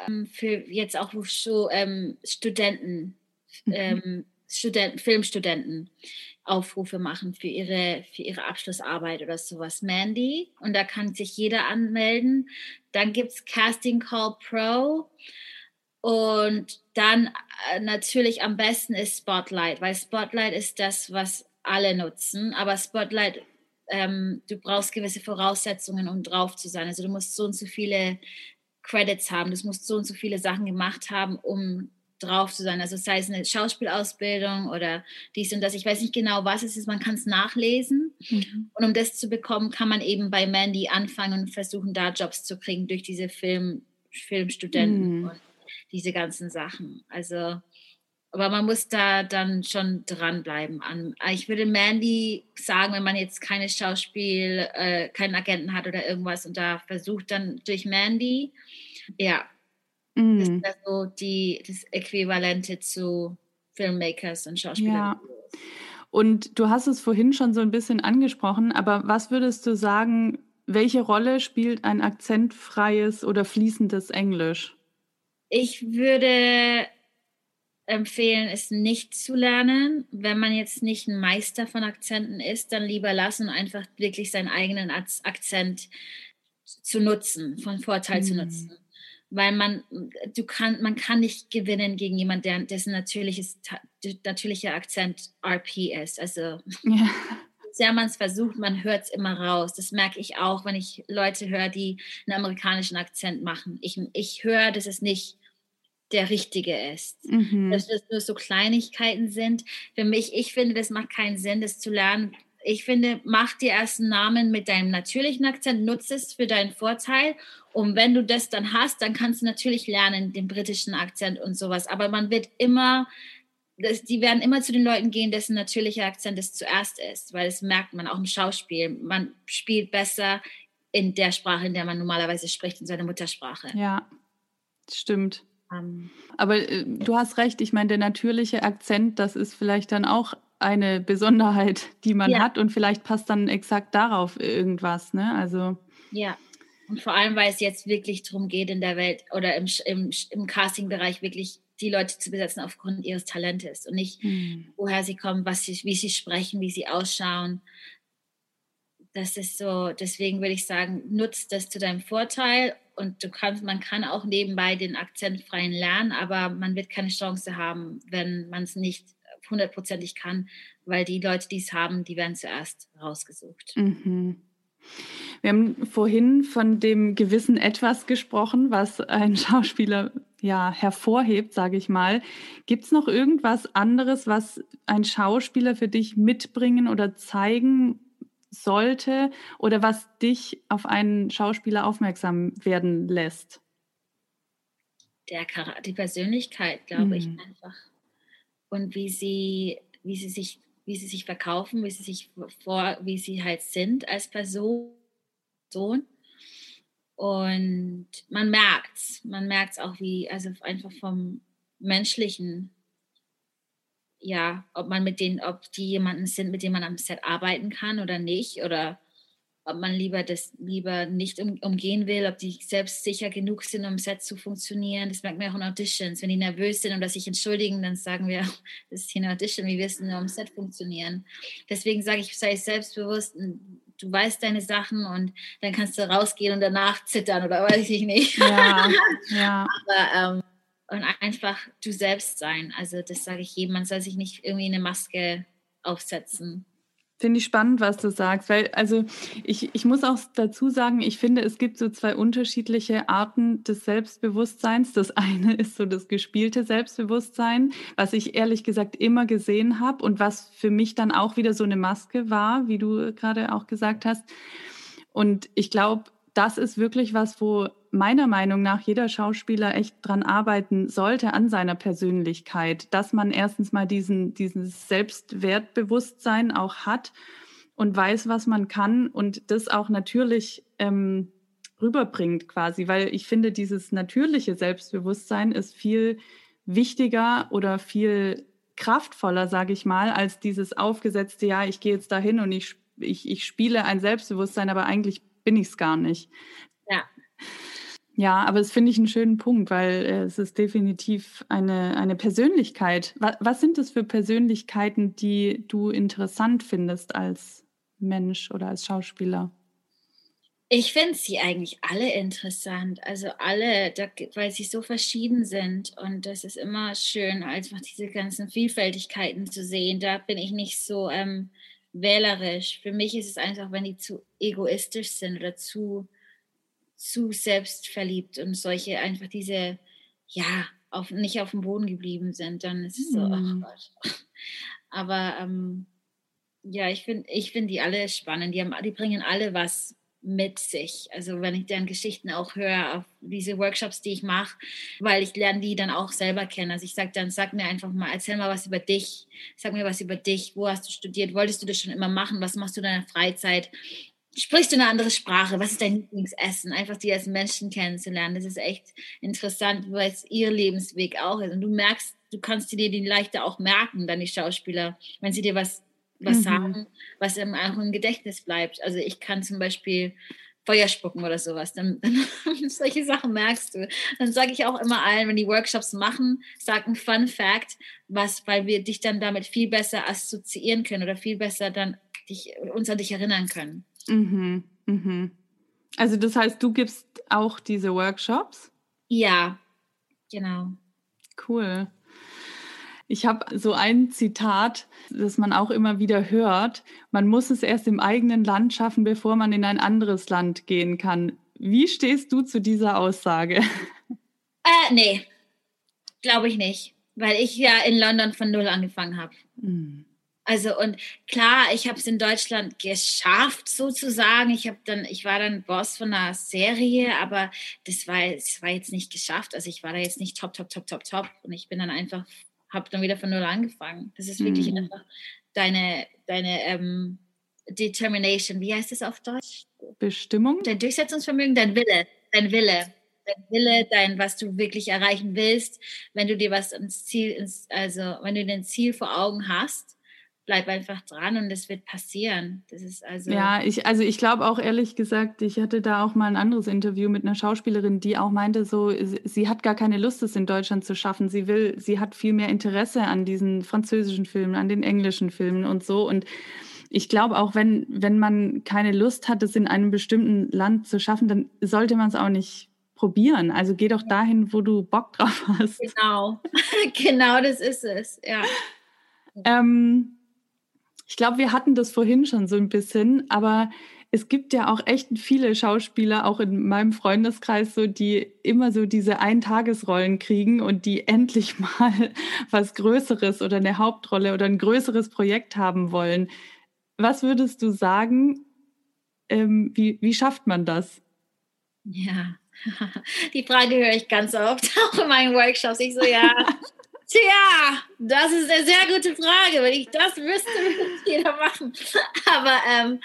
ähm, für jetzt auch so ähm, Studenten, mhm. ähm, Studenten, Filmstudenten Aufrufe machen für ihre, für ihre Abschlussarbeit oder sowas. Mandy. Und da kann sich jeder anmelden. Dann gibt es Casting Call Pro. Und dann äh, natürlich am besten ist Spotlight, weil Spotlight ist das, was alle nutzen. Aber Spotlight ähm, du brauchst gewisse Voraussetzungen, um drauf zu sein. Also du musst so und so viele Credits haben, du musst so und so viele Sachen gemacht haben, um drauf zu sein. Also sei es eine Schauspielausbildung oder dies und das. Ich weiß nicht genau, was es ist. Man kann es nachlesen. Mhm. Und um das zu bekommen, kann man eben bei Mandy anfangen und versuchen, da Jobs zu kriegen durch diese Film, Filmstudenten mhm. und diese ganzen Sachen. Also aber man muss da dann schon dranbleiben. Ich würde Mandy sagen, wenn man jetzt keine Schauspiel, äh, keinen Agenten hat oder irgendwas und da versucht dann durch Mandy, ja, mm. ist das so die, das Äquivalente zu Filmmakers und Schauspielern. Ja. Und du hast es vorhin schon so ein bisschen angesprochen, aber was würdest du sagen, welche Rolle spielt ein akzentfreies oder fließendes Englisch? Ich würde empfehlen, es nicht zu lernen. Wenn man jetzt nicht ein Meister von Akzenten ist, dann lieber lassen und einfach wirklich seinen eigenen Akzent zu nutzen, von Vorteil mhm. zu nutzen. Weil man, du kann, man kann nicht gewinnen gegen jemanden, der, dessen natürliches, natürlicher Akzent RP ist. Also ja. sehr man es versucht, man hört es immer raus. Das merke ich auch, wenn ich Leute höre, die einen amerikanischen Akzent machen. Ich, ich höre, dass es nicht der richtige ist. Mhm. Dass das nur so Kleinigkeiten sind. Für mich, ich finde, das macht keinen Sinn, das zu lernen. Ich finde, mach dir erst einen Namen mit deinem natürlichen Akzent, nutze es für deinen Vorteil. Und wenn du das dann hast, dann kannst du natürlich lernen, den britischen Akzent und sowas. Aber man wird immer, das, die werden immer zu den Leuten gehen, dessen natürlicher Akzent es zuerst ist, weil das merkt man auch im Schauspiel. Man spielt besser in der Sprache, in der man normalerweise spricht, in seiner Muttersprache. Ja, stimmt. Ähm, Aber äh, du hast recht, ich meine, der natürliche Akzent, das ist vielleicht dann auch eine Besonderheit, die man ja. hat und vielleicht passt dann exakt darauf irgendwas, ne? Also. Ja. Und vor allem, weil es jetzt wirklich darum geht, in der Welt oder im, im, im Casting-Bereich wirklich die Leute zu besetzen aufgrund ihres Talentes und nicht, hm. woher sie kommen, was sie, wie sie sprechen, wie sie ausschauen. das ist so, deswegen würde ich sagen, nutzt das zu deinem Vorteil und du kannst, man kann auch nebenbei den akzentfreien lernen, aber man wird keine Chance haben, wenn man es nicht hundertprozentig kann, weil die Leute, die es haben, die werden zuerst rausgesucht. Mhm. Wir haben vorhin von dem gewissen Etwas gesprochen, was ein Schauspieler ja hervorhebt, sage ich mal. Gibt es noch irgendwas anderes, was ein Schauspieler für dich mitbringen oder zeigen sollte oder was dich auf einen Schauspieler aufmerksam werden lässt? Der die Persönlichkeit, glaube mhm. ich einfach. Und wie sie, wie sie sich, wie sie sich verkaufen, wie sie sich vor, wie sie halt sind als Person. Und man merkt es, man merkt es auch, wie, also einfach vom menschlichen ja, ob man mit denen, ob die jemanden sind, mit dem man am Set arbeiten kann oder nicht, oder ob man lieber das lieber nicht um, umgehen will, ob die selbst sicher genug sind, um Set zu funktionieren. Das merkt man auch in Auditions. Wenn die nervös sind und das sich entschuldigen, dann sagen wir, das ist hier eine Audition, wie wirst du nur am Set funktionieren? Deswegen sage ich, sei selbstbewusst, du weißt deine Sachen und dann kannst du rausgehen und danach zittern oder weiß ich nicht. Ja, ja. Aber ähm, und einfach du selbst sein. Also das sage ich jedem, man soll sich nicht irgendwie eine Maske aufsetzen. Finde ich spannend, was du sagst, weil also ich, ich muss auch dazu sagen, ich finde, es gibt so zwei unterschiedliche Arten des Selbstbewusstseins. Das eine ist so das gespielte Selbstbewusstsein, was ich ehrlich gesagt immer gesehen habe und was für mich dann auch wieder so eine Maske war, wie du gerade auch gesagt hast. Und ich glaube, das ist wirklich was, wo meiner Meinung nach jeder Schauspieler echt dran arbeiten sollte an seiner Persönlichkeit, dass man erstens mal diesen, dieses Selbstwertbewusstsein auch hat und weiß, was man kann und das auch natürlich ähm, rüberbringt quasi, weil ich finde, dieses natürliche Selbstbewusstsein ist viel wichtiger oder viel kraftvoller, sage ich mal, als dieses aufgesetzte, ja, ich gehe jetzt dahin und ich, ich, ich spiele ein Selbstbewusstsein, aber eigentlich bin ich es gar nicht. Ja. Ja, aber es finde ich einen schönen Punkt, weil äh, es ist definitiv eine, eine Persönlichkeit. Was, was sind das für Persönlichkeiten, die du interessant findest als Mensch oder als Schauspieler? Ich finde sie eigentlich alle interessant. Also alle, da, weil sie so verschieden sind. Und das ist immer schön, einfach diese ganzen Vielfältigkeiten zu sehen. Da bin ich nicht so ähm, wählerisch. Für mich ist es einfach, wenn die zu egoistisch sind oder zu zu selbstverliebt und solche einfach diese, ja, auf, nicht auf dem Boden geblieben sind, dann ist es so, mhm. oh Gott. Aber ähm, ja, ich finde ich find die alle spannend. Die, haben, die bringen alle was mit sich. Also wenn ich deren Geschichten auch höre, auf diese Workshops, die ich mache, weil ich lerne die dann auch selber kennen. Also ich sage dann, sag mir einfach mal, erzähl mal was über dich, sag mir was über dich, wo hast du studiert, wolltest du das schon immer machen, was machst du in deiner Freizeit? sprichst du eine andere Sprache? Was ist dein Lieblingsessen? Einfach die als Menschen kennenzulernen. Das ist echt interessant, weil es ihr Lebensweg auch ist. Und du merkst, du kannst dir die leichter auch merken, dann die Schauspieler, wenn sie dir was, was mhm. sagen, was im, auch im Gedächtnis bleibt. Also ich kann zum Beispiel Feuer spucken oder sowas. Dann, dann solche Sachen merkst du. Dann sage ich auch immer allen, wenn die Workshops machen, sag ein Fun Fact, was, weil wir dich dann damit viel besser assoziieren können oder viel besser dann dich, uns an dich erinnern können. Mhm, mhm. Also das heißt, du gibst auch diese Workshops? Ja, genau. Cool. Ich habe so ein Zitat, das man auch immer wieder hört. Man muss es erst im eigenen Land schaffen, bevor man in ein anderes Land gehen kann. Wie stehst du zu dieser Aussage? Äh, nee, glaube ich nicht, weil ich ja in London von Null angefangen habe. Mhm. Also und klar, ich habe es in Deutschland geschafft sozusagen. Ich habe dann, ich war dann Boss von einer Serie, aber das war, das war jetzt nicht geschafft. Also ich war da jetzt nicht top, top, top, top, top. Und ich bin dann einfach, habe dann wieder von null angefangen. Das ist wirklich mhm. einfach deine, deine ähm, Determination. Wie heißt es auf Deutsch? Bestimmung. Dein Durchsetzungsvermögen, dein Wille, dein Wille dein Wille, dein, was du wirklich erreichen willst, wenn du dir was ins Ziel, ins, also wenn du ein Ziel vor Augen hast, bleib einfach dran und es wird passieren. Das ist also. Ja, ich, also ich glaube auch ehrlich gesagt, ich hatte da auch mal ein anderes Interview mit einer Schauspielerin, die auch meinte, so, sie hat gar keine Lust, es in Deutschland zu schaffen. Sie will, sie hat viel mehr Interesse an diesen französischen Filmen, an den englischen Filmen und so. Und ich glaube auch, wenn, wenn man keine Lust hat, es in einem bestimmten Land zu schaffen, dann sollte man es auch nicht probieren. Also geh doch dahin, wo du Bock drauf hast. Genau, genau das ist es, ja. Ähm, ich glaube, wir hatten das vorhin schon so ein bisschen, aber es gibt ja auch echt viele Schauspieler, auch in meinem Freundeskreis, so, die immer so diese Eintagesrollen kriegen und die endlich mal was Größeres oder eine Hauptrolle oder ein größeres Projekt haben wollen. Was würdest du sagen? Ähm, wie, wie schafft man das? Ja, die Frage höre ich ganz oft, auch in meinen Workshops. Ich so, ja, Tja, das ist eine sehr gute Frage. Wenn ich das wüsste, würde es jeder machen. Aber ähm,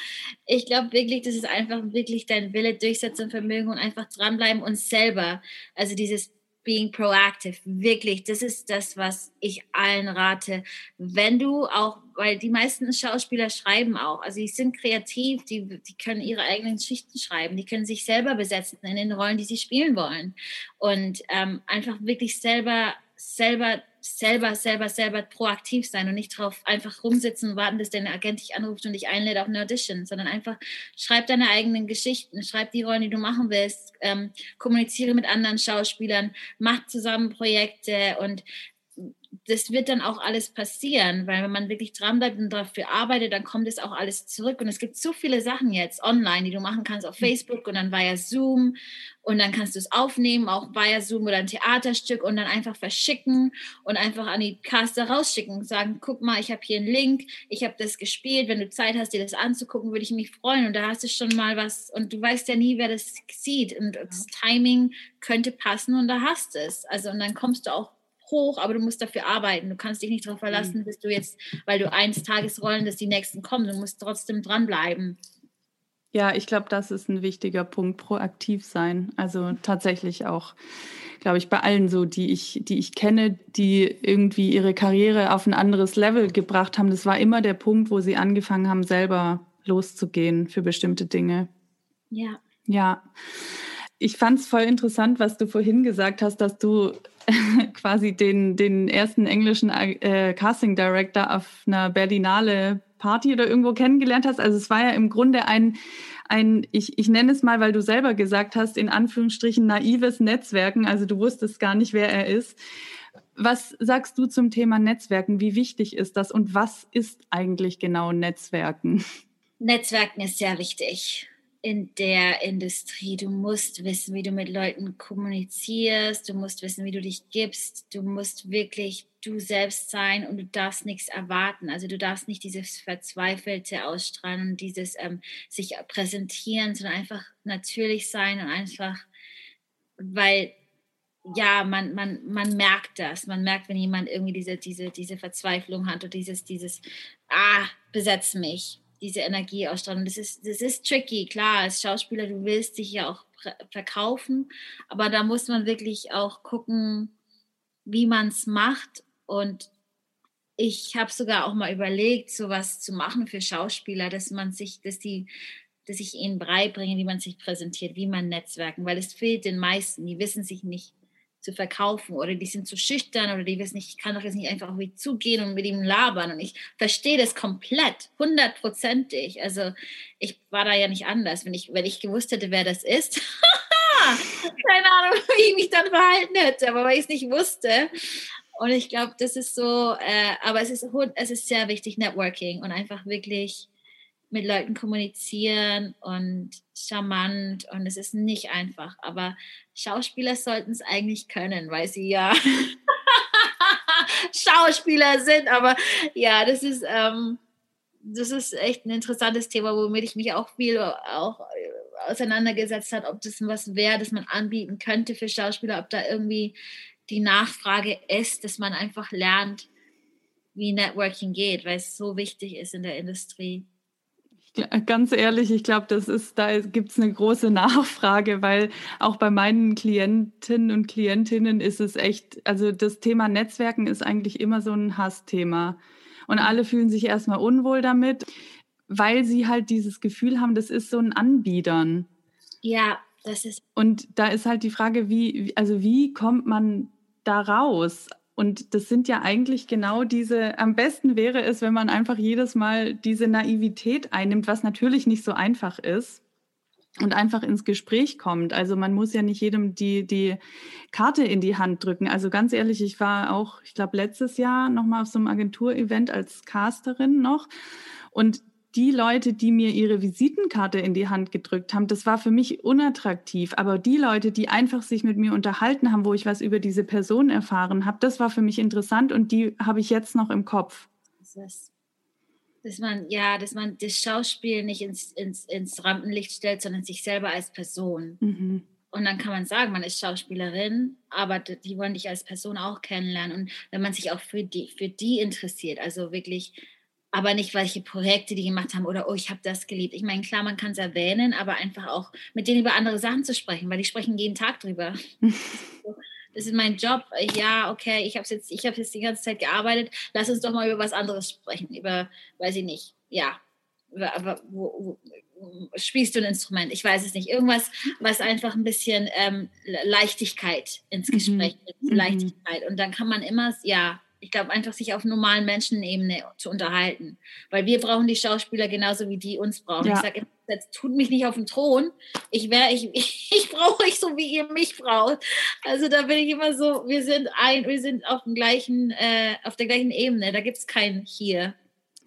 ich glaube wirklich, das ist einfach wirklich dein Wille, Durchsetzungsvermögen und einfach dranbleiben und selber. Also dieses being proactive, wirklich, das ist das, was ich allen rate. Wenn du auch, weil die meisten Schauspieler schreiben auch, also die sind kreativ, die, die können ihre eigenen Geschichten schreiben, die können sich selber besetzen in den Rollen, die sie spielen wollen. Und ähm, einfach wirklich selber, selber selber, selber, selber proaktiv sein und nicht drauf einfach rumsitzen und warten, bis dein Agent dich anruft und dich einlädt auf eine Audition, sondern einfach schreib deine eigenen Geschichten, schreib die Rollen, die du machen willst, ähm, kommuniziere mit anderen Schauspielern, mach zusammen Projekte und das wird dann auch alles passieren, weil wenn man wirklich dranbleibt und dafür arbeitet, dann kommt es auch alles zurück. Und es gibt so viele Sachen jetzt online, die du machen kannst auf hm. Facebook und dann via Zoom. Und dann kannst du es aufnehmen, auch via Zoom oder ein Theaterstück und dann einfach verschicken und einfach an die Caster rausschicken. Und sagen, guck mal, ich habe hier einen Link, ich habe das gespielt, wenn du Zeit hast, dir das anzugucken, würde ich mich freuen. Und da hast du schon mal was. Und du weißt ja nie, wer das sieht. Und das Timing könnte passen und da hast es. Also und dann kommst du auch hoch, aber du musst dafür arbeiten. Du kannst dich nicht darauf verlassen, mhm. bis du jetzt, weil du eins Tagesrollen, dass die nächsten kommen. Du musst trotzdem dranbleiben. Ja, ich glaube, das ist ein wichtiger Punkt, proaktiv sein. Also tatsächlich auch, glaube ich, bei allen so, die ich, die ich kenne, die irgendwie ihre Karriere auf ein anderes Level gebracht haben. Das war immer der Punkt, wo sie angefangen haben, selber loszugehen für bestimmte Dinge. Ja. Ja. Ich fand es voll interessant, was du vorhin gesagt hast, dass du quasi den, den ersten englischen äh, Casting Director auf einer Berlinale Party oder irgendwo kennengelernt hast. Also es war ja im Grunde ein, ein ich, ich nenne es mal, weil du selber gesagt hast, in Anführungsstrichen naives Netzwerken. Also du wusstest gar nicht, wer er ist. Was sagst du zum Thema Netzwerken? Wie wichtig ist das und was ist eigentlich genau Netzwerken? Netzwerken ist sehr wichtig in der Industrie. Du musst wissen, wie du mit Leuten kommunizierst, du musst wissen, wie du dich gibst, du musst wirklich du selbst sein und du darfst nichts erwarten. Also du darfst nicht dieses Verzweifelte ausstrahlen und dieses ähm, sich präsentieren, sondern einfach natürlich sein und einfach, weil ja, man, man, man merkt das. Man merkt, wenn jemand irgendwie diese, diese, diese Verzweiflung hat oder dieses, dieses, ah, besetz mich diese Energie ausstrahlen. Das ist, das ist tricky, klar, als Schauspieler, du willst dich ja auch verkaufen, aber da muss man wirklich auch gucken, wie man es macht. Und ich habe sogar auch mal überlegt, sowas zu machen für Schauspieler, dass man sich, dass die, dass ich ihnen beibringe, wie man sich präsentiert, wie man Netzwerken, weil es fehlt den meisten, die wissen sich nicht zu verkaufen oder die sind zu schüchtern oder die wissen nicht, ich kann doch jetzt nicht einfach auf ihn zugehen und mit ihm labern und ich verstehe das komplett, hundertprozentig. Also ich war da ja nicht anders. Wenn ich, wenn ich gewusst hätte, wer das ist, keine Ahnung, wie ich mich dann verhalten hätte, aber weil ich es nicht wusste. Und ich glaube, das ist so, äh, aber es ist, es ist sehr wichtig, Networking und einfach wirklich mit Leuten kommunizieren und charmant und es ist nicht einfach, aber Schauspieler sollten es eigentlich können, weil sie ja Schauspieler sind, aber ja, das ist, ähm, das ist echt ein interessantes Thema, womit ich mich auch viel auch auseinandergesetzt habe, ob das was wäre, das man anbieten könnte für Schauspieler, ob da irgendwie die Nachfrage ist, dass man einfach lernt, wie Networking geht, weil es so wichtig ist in der Industrie. Ganz ehrlich, ich glaube, das ist, da gibt es eine große Nachfrage, weil auch bei meinen Klientinnen und Klientinnen ist es echt, also das Thema Netzwerken ist eigentlich immer so ein Hassthema. Und alle fühlen sich erstmal unwohl damit, weil sie halt dieses Gefühl haben, das ist so ein Anbiedern. Ja, das ist. Und da ist halt die Frage, wie, also wie kommt man da raus? Und das sind ja eigentlich genau diese, am besten wäre es, wenn man einfach jedes Mal diese Naivität einnimmt, was natürlich nicht so einfach ist und einfach ins Gespräch kommt. Also man muss ja nicht jedem die, die Karte in die Hand drücken. Also ganz ehrlich, ich war auch, ich glaube, letztes Jahr nochmal auf so einem Agenturevent als Casterin noch. Und die Leute, die mir ihre Visitenkarte in die Hand gedrückt haben, das war für mich unattraktiv. Aber die Leute, die einfach sich mit mir unterhalten haben, wo ich was über diese Person erfahren habe, das war für mich interessant und die habe ich jetzt noch im Kopf. Das, dass man, ja, dass man das Schauspiel nicht ins, ins, ins Rampenlicht stellt, sondern sich selber als Person. Mhm. Und dann kann man sagen, man ist Schauspielerin, aber die wollen dich als Person auch kennenlernen. Und wenn man sich auch für die, für die interessiert, also wirklich aber nicht welche Projekte die gemacht haben oder oh, ich habe das geliebt. Ich meine, klar, man kann es erwähnen, aber einfach auch mit denen über andere Sachen zu sprechen, weil die sprechen jeden Tag drüber. das ist mein Job. Ja, okay, ich habe jetzt, ich habe jetzt die ganze Zeit gearbeitet. Lass uns doch mal über was anderes sprechen. Über, weiß ich nicht, ja, aber wo, wo, spielst du ein Instrument? Ich weiß es nicht. Irgendwas, was einfach ein bisschen ähm, Leichtigkeit ins mhm. Gespräch mhm. Leichtigkeit. Und dann kann man immer, ja, ich glaube, einfach sich auf normalen Menschenebene zu unterhalten. Weil wir brauchen die Schauspieler genauso wie die uns brauchen. Ja. Ich sage, jetzt tut mich nicht auf den Thron. Ich wäre, ich, ich, ich brauche euch so, wie ihr mich braucht. Also da bin ich immer so, wir sind ein, wir sind auf dem gleichen, äh, auf der gleichen Ebene. Da gibt es kein hier.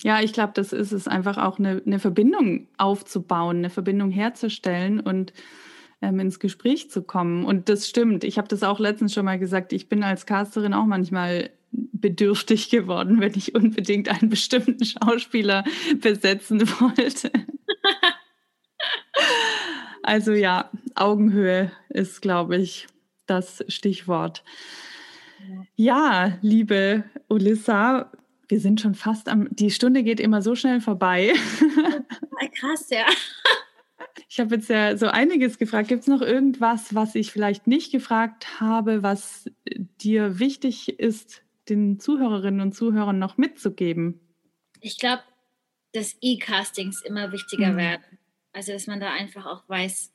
Ja, ich glaube, das ist es einfach auch eine, eine Verbindung aufzubauen, eine Verbindung herzustellen und ähm, ins Gespräch zu kommen. Und das stimmt. Ich habe das auch letztens schon mal gesagt. Ich bin als Casterin auch manchmal bedürftig geworden, wenn ich unbedingt einen bestimmten Schauspieler besetzen wollte. also ja, Augenhöhe ist, glaube ich, das Stichwort. Ja, liebe Ulissa, wir sind schon fast am, die Stunde geht immer so schnell vorbei. Krass, ja. Ich habe jetzt ja so einiges gefragt. Gibt es noch irgendwas, was ich vielleicht nicht gefragt habe, was dir wichtig ist den Zuhörerinnen und Zuhörern noch mitzugeben? Ich glaube, dass E-Castings immer wichtiger mhm. werden. Also, dass man da einfach auch weiß,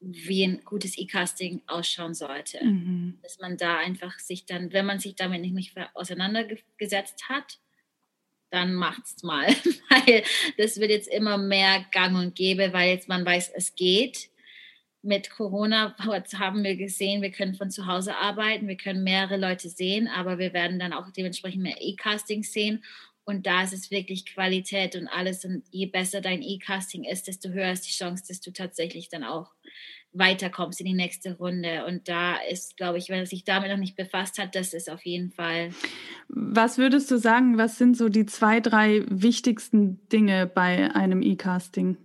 wie ein gutes E-Casting ausschauen sollte. Mhm. Dass man da einfach sich dann, wenn man sich damit nicht, nicht auseinandergesetzt hat, dann macht's mal. weil das wird jetzt immer mehr gang und gäbe, weil jetzt man weiß, es geht mit Corona haben wir gesehen, wir können von zu Hause arbeiten, wir können mehrere Leute sehen, aber wir werden dann auch dementsprechend mehr E-Castings sehen. Und da ist es wirklich Qualität und alles. Und je besser dein E-Casting ist, desto höher ist die Chance, dass du tatsächlich dann auch weiterkommst in die nächste Runde. Und da ist, glaube ich, wenn er sich damit noch nicht befasst hat, das ist auf jeden Fall. Was würdest du sagen, was sind so die zwei, drei wichtigsten Dinge bei einem E-Casting?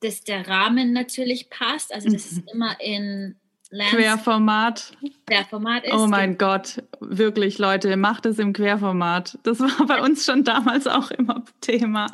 Dass der Rahmen natürlich passt. Also das ist mhm. immer in Lands Querformat. Querformat ist. Oh mein Gott, wirklich, Leute, macht es im Querformat. Das war bei uns schon damals auch immer Thema.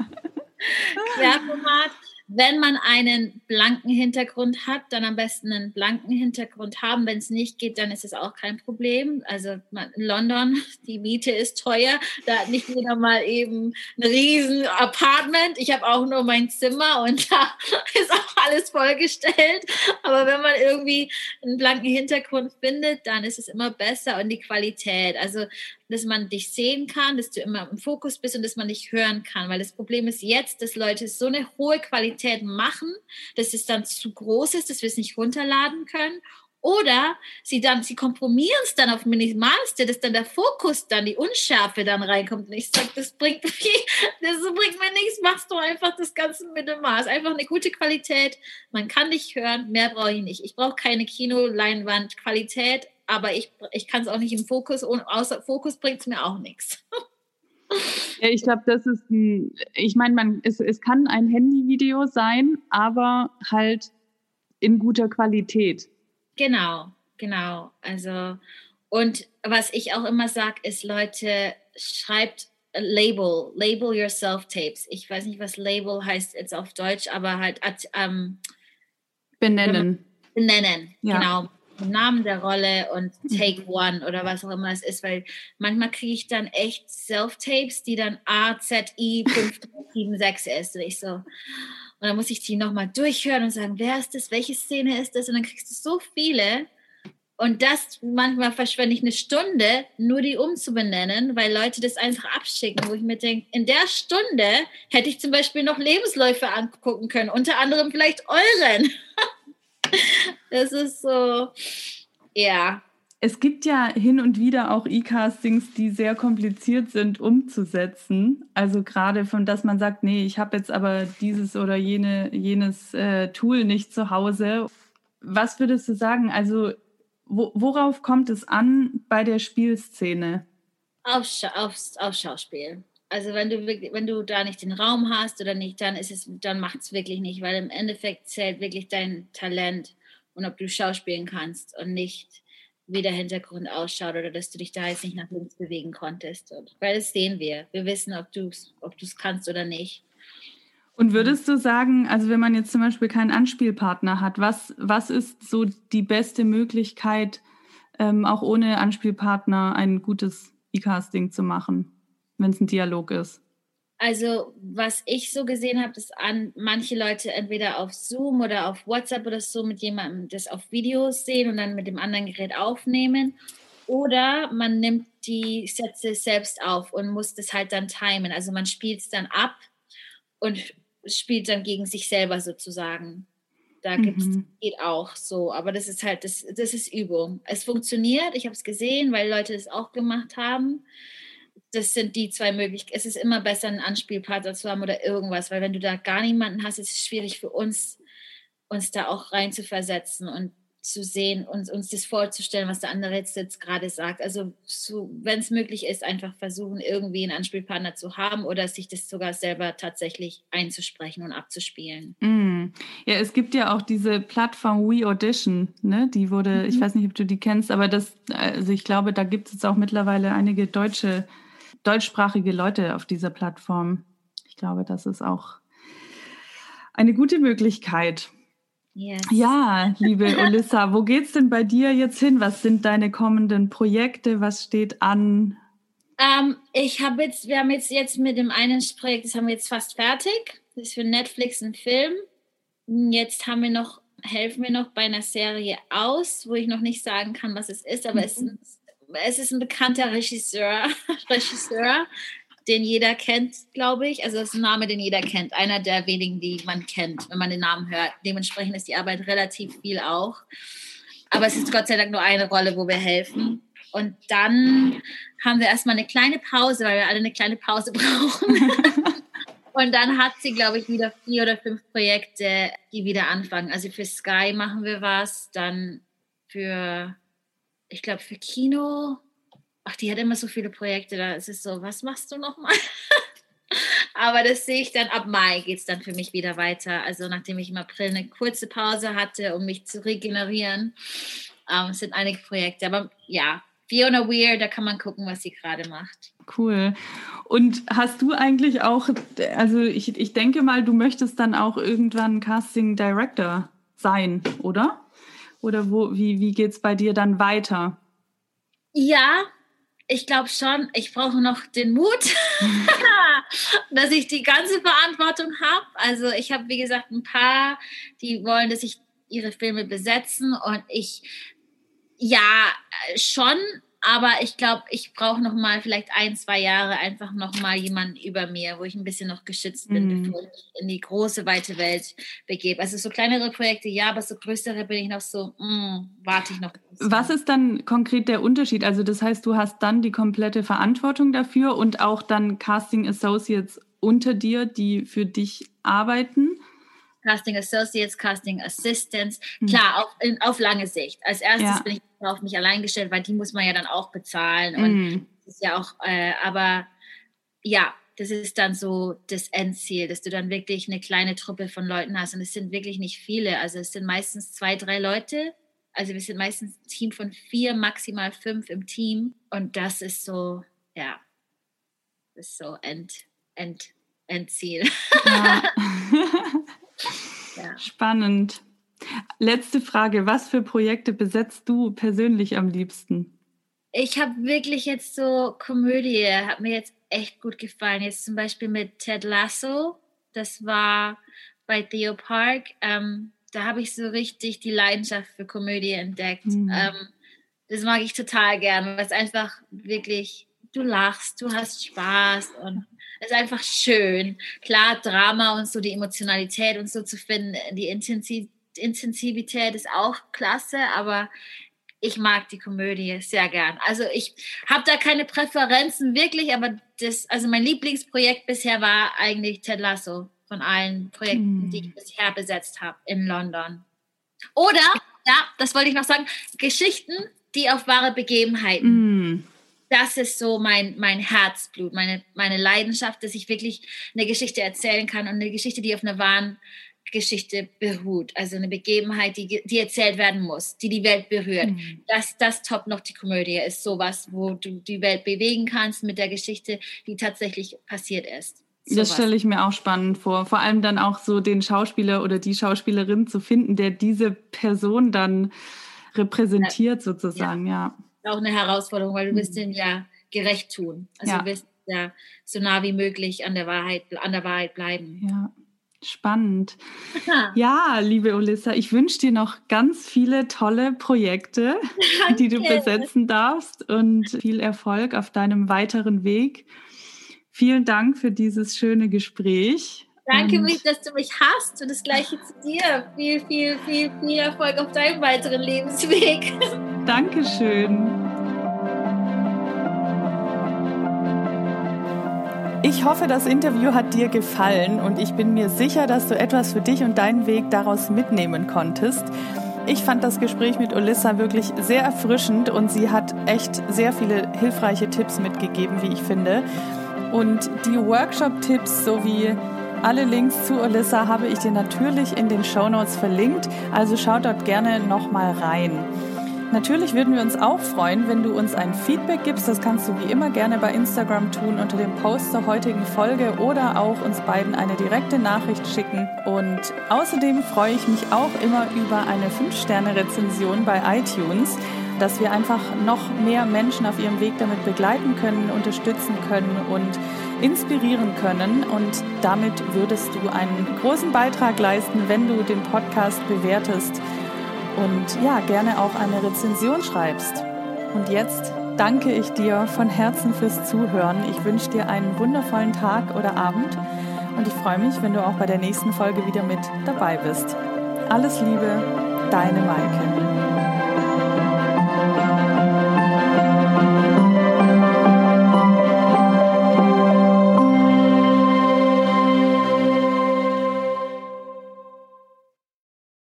Querformat wenn man einen blanken Hintergrund hat, dann am besten einen blanken Hintergrund haben. Wenn es nicht geht, dann ist es auch kein Problem. Also in London, die Miete ist teuer. Da hat nicht jeder mal eben ein riesen Apartment. Ich habe auch nur mein Zimmer und da ist auch alles vollgestellt. Aber wenn man irgendwie einen blanken Hintergrund findet, dann ist es immer besser und die Qualität. Also dass man dich sehen kann, dass du immer im Fokus bist und dass man dich hören kann. Weil das Problem ist jetzt, dass Leute so eine hohe Qualität machen, dass es dann zu groß ist, dass wir es nicht runterladen können. Oder sie dann, sie kompromieren es dann auf Minimalste, dass dann der Fokus dann, die Unschärfe dann reinkommt. Und ich sage, das bringt, das bringt mir nichts, machst du einfach das Ganze mit dem Maß. Einfach eine gute Qualität. Man kann dich hören, mehr brauche ich nicht. Ich brauche keine Kinoleinwand Qualität, aber ich, ich kann es auch nicht im Fokus außer Fokus bringt es mir auch nichts. Ja, ich glaube, das ist ein, ich meine, man, es, es kann ein Handyvideo sein, aber halt in guter Qualität. Genau, genau. Also, und was ich auch immer sage, ist, Leute, schreibt Label, Label your Self-Tapes. Ich weiß nicht, was Label heißt jetzt auf Deutsch, aber halt ähm, benennen. Benennen, ja. genau Namen der Rolle und Take mhm. One oder was auch immer es ist, weil manchmal kriege ich dann echt Self-Tapes, die dann A, Z, I 576 ist. Und ich so, und dann muss ich die nochmal durchhören und sagen, wer ist das, welche Szene ist das? Und dann kriegst du so viele. Und das manchmal verschwende ich eine Stunde, nur die umzubenennen, weil Leute das einfach abschicken, wo ich mir denke, in der Stunde hätte ich zum Beispiel noch Lebensläufe angucken können, unter anderem vielleicht euren. das ist so, ja. Es gibt ja hin und wieder auch E-Castings, die sehr kompliziert sind umzusetzen. Also gerade von, dass man sagt, nee, ich habe jetzt aber dieses oder jene, jenes äh, Tool nicht zu Hause. Was würdest du sagen? Also wo, worauf kommt es an bei der Spielszene? Auf, auf, auf Schauspiel. Also wenn du wenn du da nicht den Raum hast oder nicht, dann ist es, dann macht es wirklich nicht, weil im Endeffekt zählt wirklich dein Talent und ob du schauspielen kannst und nicht wie der Hintergrund ausschaut oder dass du dich da jetzt nicht nach links bewegen konntest. Und, weil das sehen wir. Wir wissen, ob du es ob kannst oder nicht. Und würdest du sagen, also wenn man jetzt zum Beispiel keinen Anspielpartner hat, was, was ist so die beste Möglichkeit, ähm, auch ohne Anspielpartner ein gutes E-Casting zu machen, wenn es ein Dialog ist? Also, was ich so gesehen habe, ist an manche Leute entweder auf Zoom oder auf WhatsApp oder so mit jemandem das auf Videos sehen und dann mit dem anderen Gerät aufnehmen. Oder man nimmt die Sätze selbst auf und muss das halt dann timen. Also man spielt es dann ab und spielt dann gegen sich selber sozusagen. Da gibt's, mhm. geht auch so, aber das ist halt, das, das ist Übung. Es funktioniert, ich habe es gesehen, weil Leute das auch gemacht haben. Das sind die zwei Möglichkeiten. Es ist immer besser, einen Anspielpartner zu haben oder irgendwas, weil wenn du da gar niemanden hast, ist es schwierig für uns, uns da auch rein zu versetzen und zu sehen und uns das vorzustellen, was der andere jetzt, jetzt gerade sagt. Also so, wenn es möglich ist, einfach versuchen, irgendwie einen Anspielpartner zu haben oder sich das sogar selber tatsächlich einzusprechen und abzuspielen. Mm. Ja, es gibt ja auch diese Plattform We Audition, ne? Die wurde, mhm. ich weiß nicht, ob du die kennst, aber das, also ich glaube, da gibt es jetzt auch mittlerweile einige deutsche, deutschsprachige Leute auf dieser Plattform. Ich glaube, das ist auch eine gute Möglichkeit. Yes. Ja, liebe Olissa, wo geht's denn bei dir jetzt hin? Was sind deine kommenden Projekte? Was steht an? Ähm, ich habe jetzt, wir haben jetzt, jetzt mit dem einen Projekt, das haben wir jetzt fast fertig. Das ist für Netflix ein Film. Jetzt haben wir noch, helfen wir noch bei einer Serie aus, wo ich noch nicht sagen kann, was es ist, aber mhm. es, es ist ein bekannter Regisseur, Regisseur, den jeder kennt, glaube ich. Also das ist ein Name, den jeder kennt. Einer der wenigen, die man kennt, wenn man den Namen hört. Dementsprechend ist die Arbeit relativ viel auch. Aber es ist Gott sei Dank nur eine Rolle, wo wir helfen. Und dann haben wir erstmal eine kleine Pause, weil wir alle eine kleine Pause brauchen. Und dann hat sie, glaube ich, wieder vier oder fünf Projekte, die wieder anfangen. Also für Sky machen wir was, dann für, ich glaube, für Kino ach, die hat immer so viele Projekte, da ist es so, was machst du nochmal? Aber das sehe ich dann, ab Mai geht es dann für mich wieder weiter. Also nachdem ich im April eine kurze Pause hatte, um mich zu regenerieren, ähm, sind einige Projekte. Aber ja, Fiona Weir, da kann man gucken, was sie gerade macht. Cool. Und hast du eigentlich auch, also ich, ich denke mal, du möchtest dann auch irgendwann Casting Director sein, oder? Oder wo, wie, wie geht es bei dir dann weiter? Ja, ich glaube schon, ich brauche noch den Mut, dass ich die ganze Verantwortung habe. Also ich habe, wie gesagt, ein paar, die wollen, dass ich ihre Filme besetzen und ich, ja, schon, aber ich glaube, ich brauche noch mal vielleicht ein, zwei Jahre einfach noch mal jemanden über mir, wo ich ein bisschen noch geschützt bin, mhm. bevor ich in die große, weite Welt begebe. Also so kleinere Projekte, ja, aber so größere bin ich noch so, mh, mm, warte ich noch. Was ist dann konkret der Unterschied? Also das heißt, du hast dann die komplette Verantwortung dafür und auch dann Casting Associates unter dir, die für dich arbeiten? Casting Associates, Casting Assistants. Mhm. Klar, auf, in, auf lange Sicht. Als erstes ja. bin ich auf mich allein gestellt, weil die muss man ja dann auch bezahlen. Und das ist ja auch, äh, aber ja, das ist dann so das Endziel, dass du dann wirklich eine kleine Truppe von Leuten hast. Und es sind wirklich nicht viele. Also es sind meistens zwei, drei Leute. Also wir sind meistens ein Team von vier, maximal fünf im Team. Und das ist so, ja, das ist so End, End, Endziel. Ja. ja. Spannend. Letzte Frage, was für Projekte besetzt du persönlich am liebsten? Ich habe wirklich jetzt so Komödie, hat mir jetzt echt gut gefallen. Jetzt zum Beispiel mit Ted Lasso, das war bei Theo Park. Ähm, da habe ich so richtig die Leidenschaft für Komödie entdeckt. Mhm. Ähm, Das mag ich total gern, weil es einfach wirklich, du lachst, du hast Spaß und ist einfach schön. Klar, Drama und so, die Emotionalität und so zu finden, die Intensivität ist auch klasse, aber ich mag die Komödie sehr gern. Also ich habe da keine Präferenzen wirklich, aber das, also mein Lieblingsprojekt bisher war eigentlich Ted Lasso von allen Projekten, mm. die ich bisher besetzt habe in London. Oder, ja, das wollte ich noch sagen, Geschichten, die auf wahre Begebenheiten. Mm. Das ist so mein, mein Herzblut, meine, meine Leidenschaft, dass ich wirklich eine Geschichte erzählen kann und eine Geschichte, die auf einer wahren Geschichte beruht, also eine Begebenheit, die, die erzählt werden muss, die die Welt berührt. Mhm. Das, das top noch die Komödie ist sowas, wo du die Welt bewegen kannst mit der Geschichte, die tatsächlich passiert ist. So das stelle ich mir auch spannend vor. Vor allem dann auch so den Schauspieler oder die Schauspielerin zu finden, der diese Person dann repräsentiert ja. sozusagen, ja. ja. Auch eine Herausforderung, weil du mhm. willst dem ja gerecht tun. Also ja. du willst ja so nah wie möglich an der Wahrheit, an der Wahrheit bleiben. Ja. Spannend. Ja, liebe Olissa, ich wünsche dir noch ganz viele tolle Projekte, Danke. die du besetzen darfst und viel Erfolg auf deinem weiteren Weg. Vielen Dank für dieses schöne Gespräch. Danke, mich, dass du mich hast und das gleiche zu dir. Viel, viel, viel, viel Erfolg auf deinem weiteren Lebensweg. Dankeschön. Ich hoffe, das Interview hat dir gefallen und ich bin mir sicher, dass du etwas für dich und deinen Weg daraus mitnehmen konntest. Ich fand das Gespräch mit Olissa wirklich sehr erfrischend und sie hat echt sehr viele hilfreiche Tipps mitgegeben, wie ich finde. Und die Workshop-Tipps sowie alle Links zu Olissa habe ich dir natürlich in den Show Notes verlinkt, also schau dort gerne nochmal rein. Natürlich würden wir uns auch freuen, wenn du uns ein Feedback gibst. Das kannst du wie immer gerne bei Instagram tun unter dem Post zur heutigen Folge oder auch uns beiden eine direkte Nachricht schicken. Und außerdem freue ich mich auch immer über eine 5-Sterne-Rezension bei iTunes, dass wir einfach noch mehr Menschen auf ihrem Weg damit begleiten können, unterstützen können und inspirieren können. Und damit würdest du einen großen Beitrag leisten, wenn du den Podcast bewertest und ja, gerne auch eine Rezension schreibst. Und jetzt danke ich dir von Herzen fürs Zuhören. Ich wünsche dir einen wundervollen Tag oder Abend und ich freue mich, wenn du auch bei der nächsten Folge wieder mit dabei bist. Alles Liebe, deine Maike.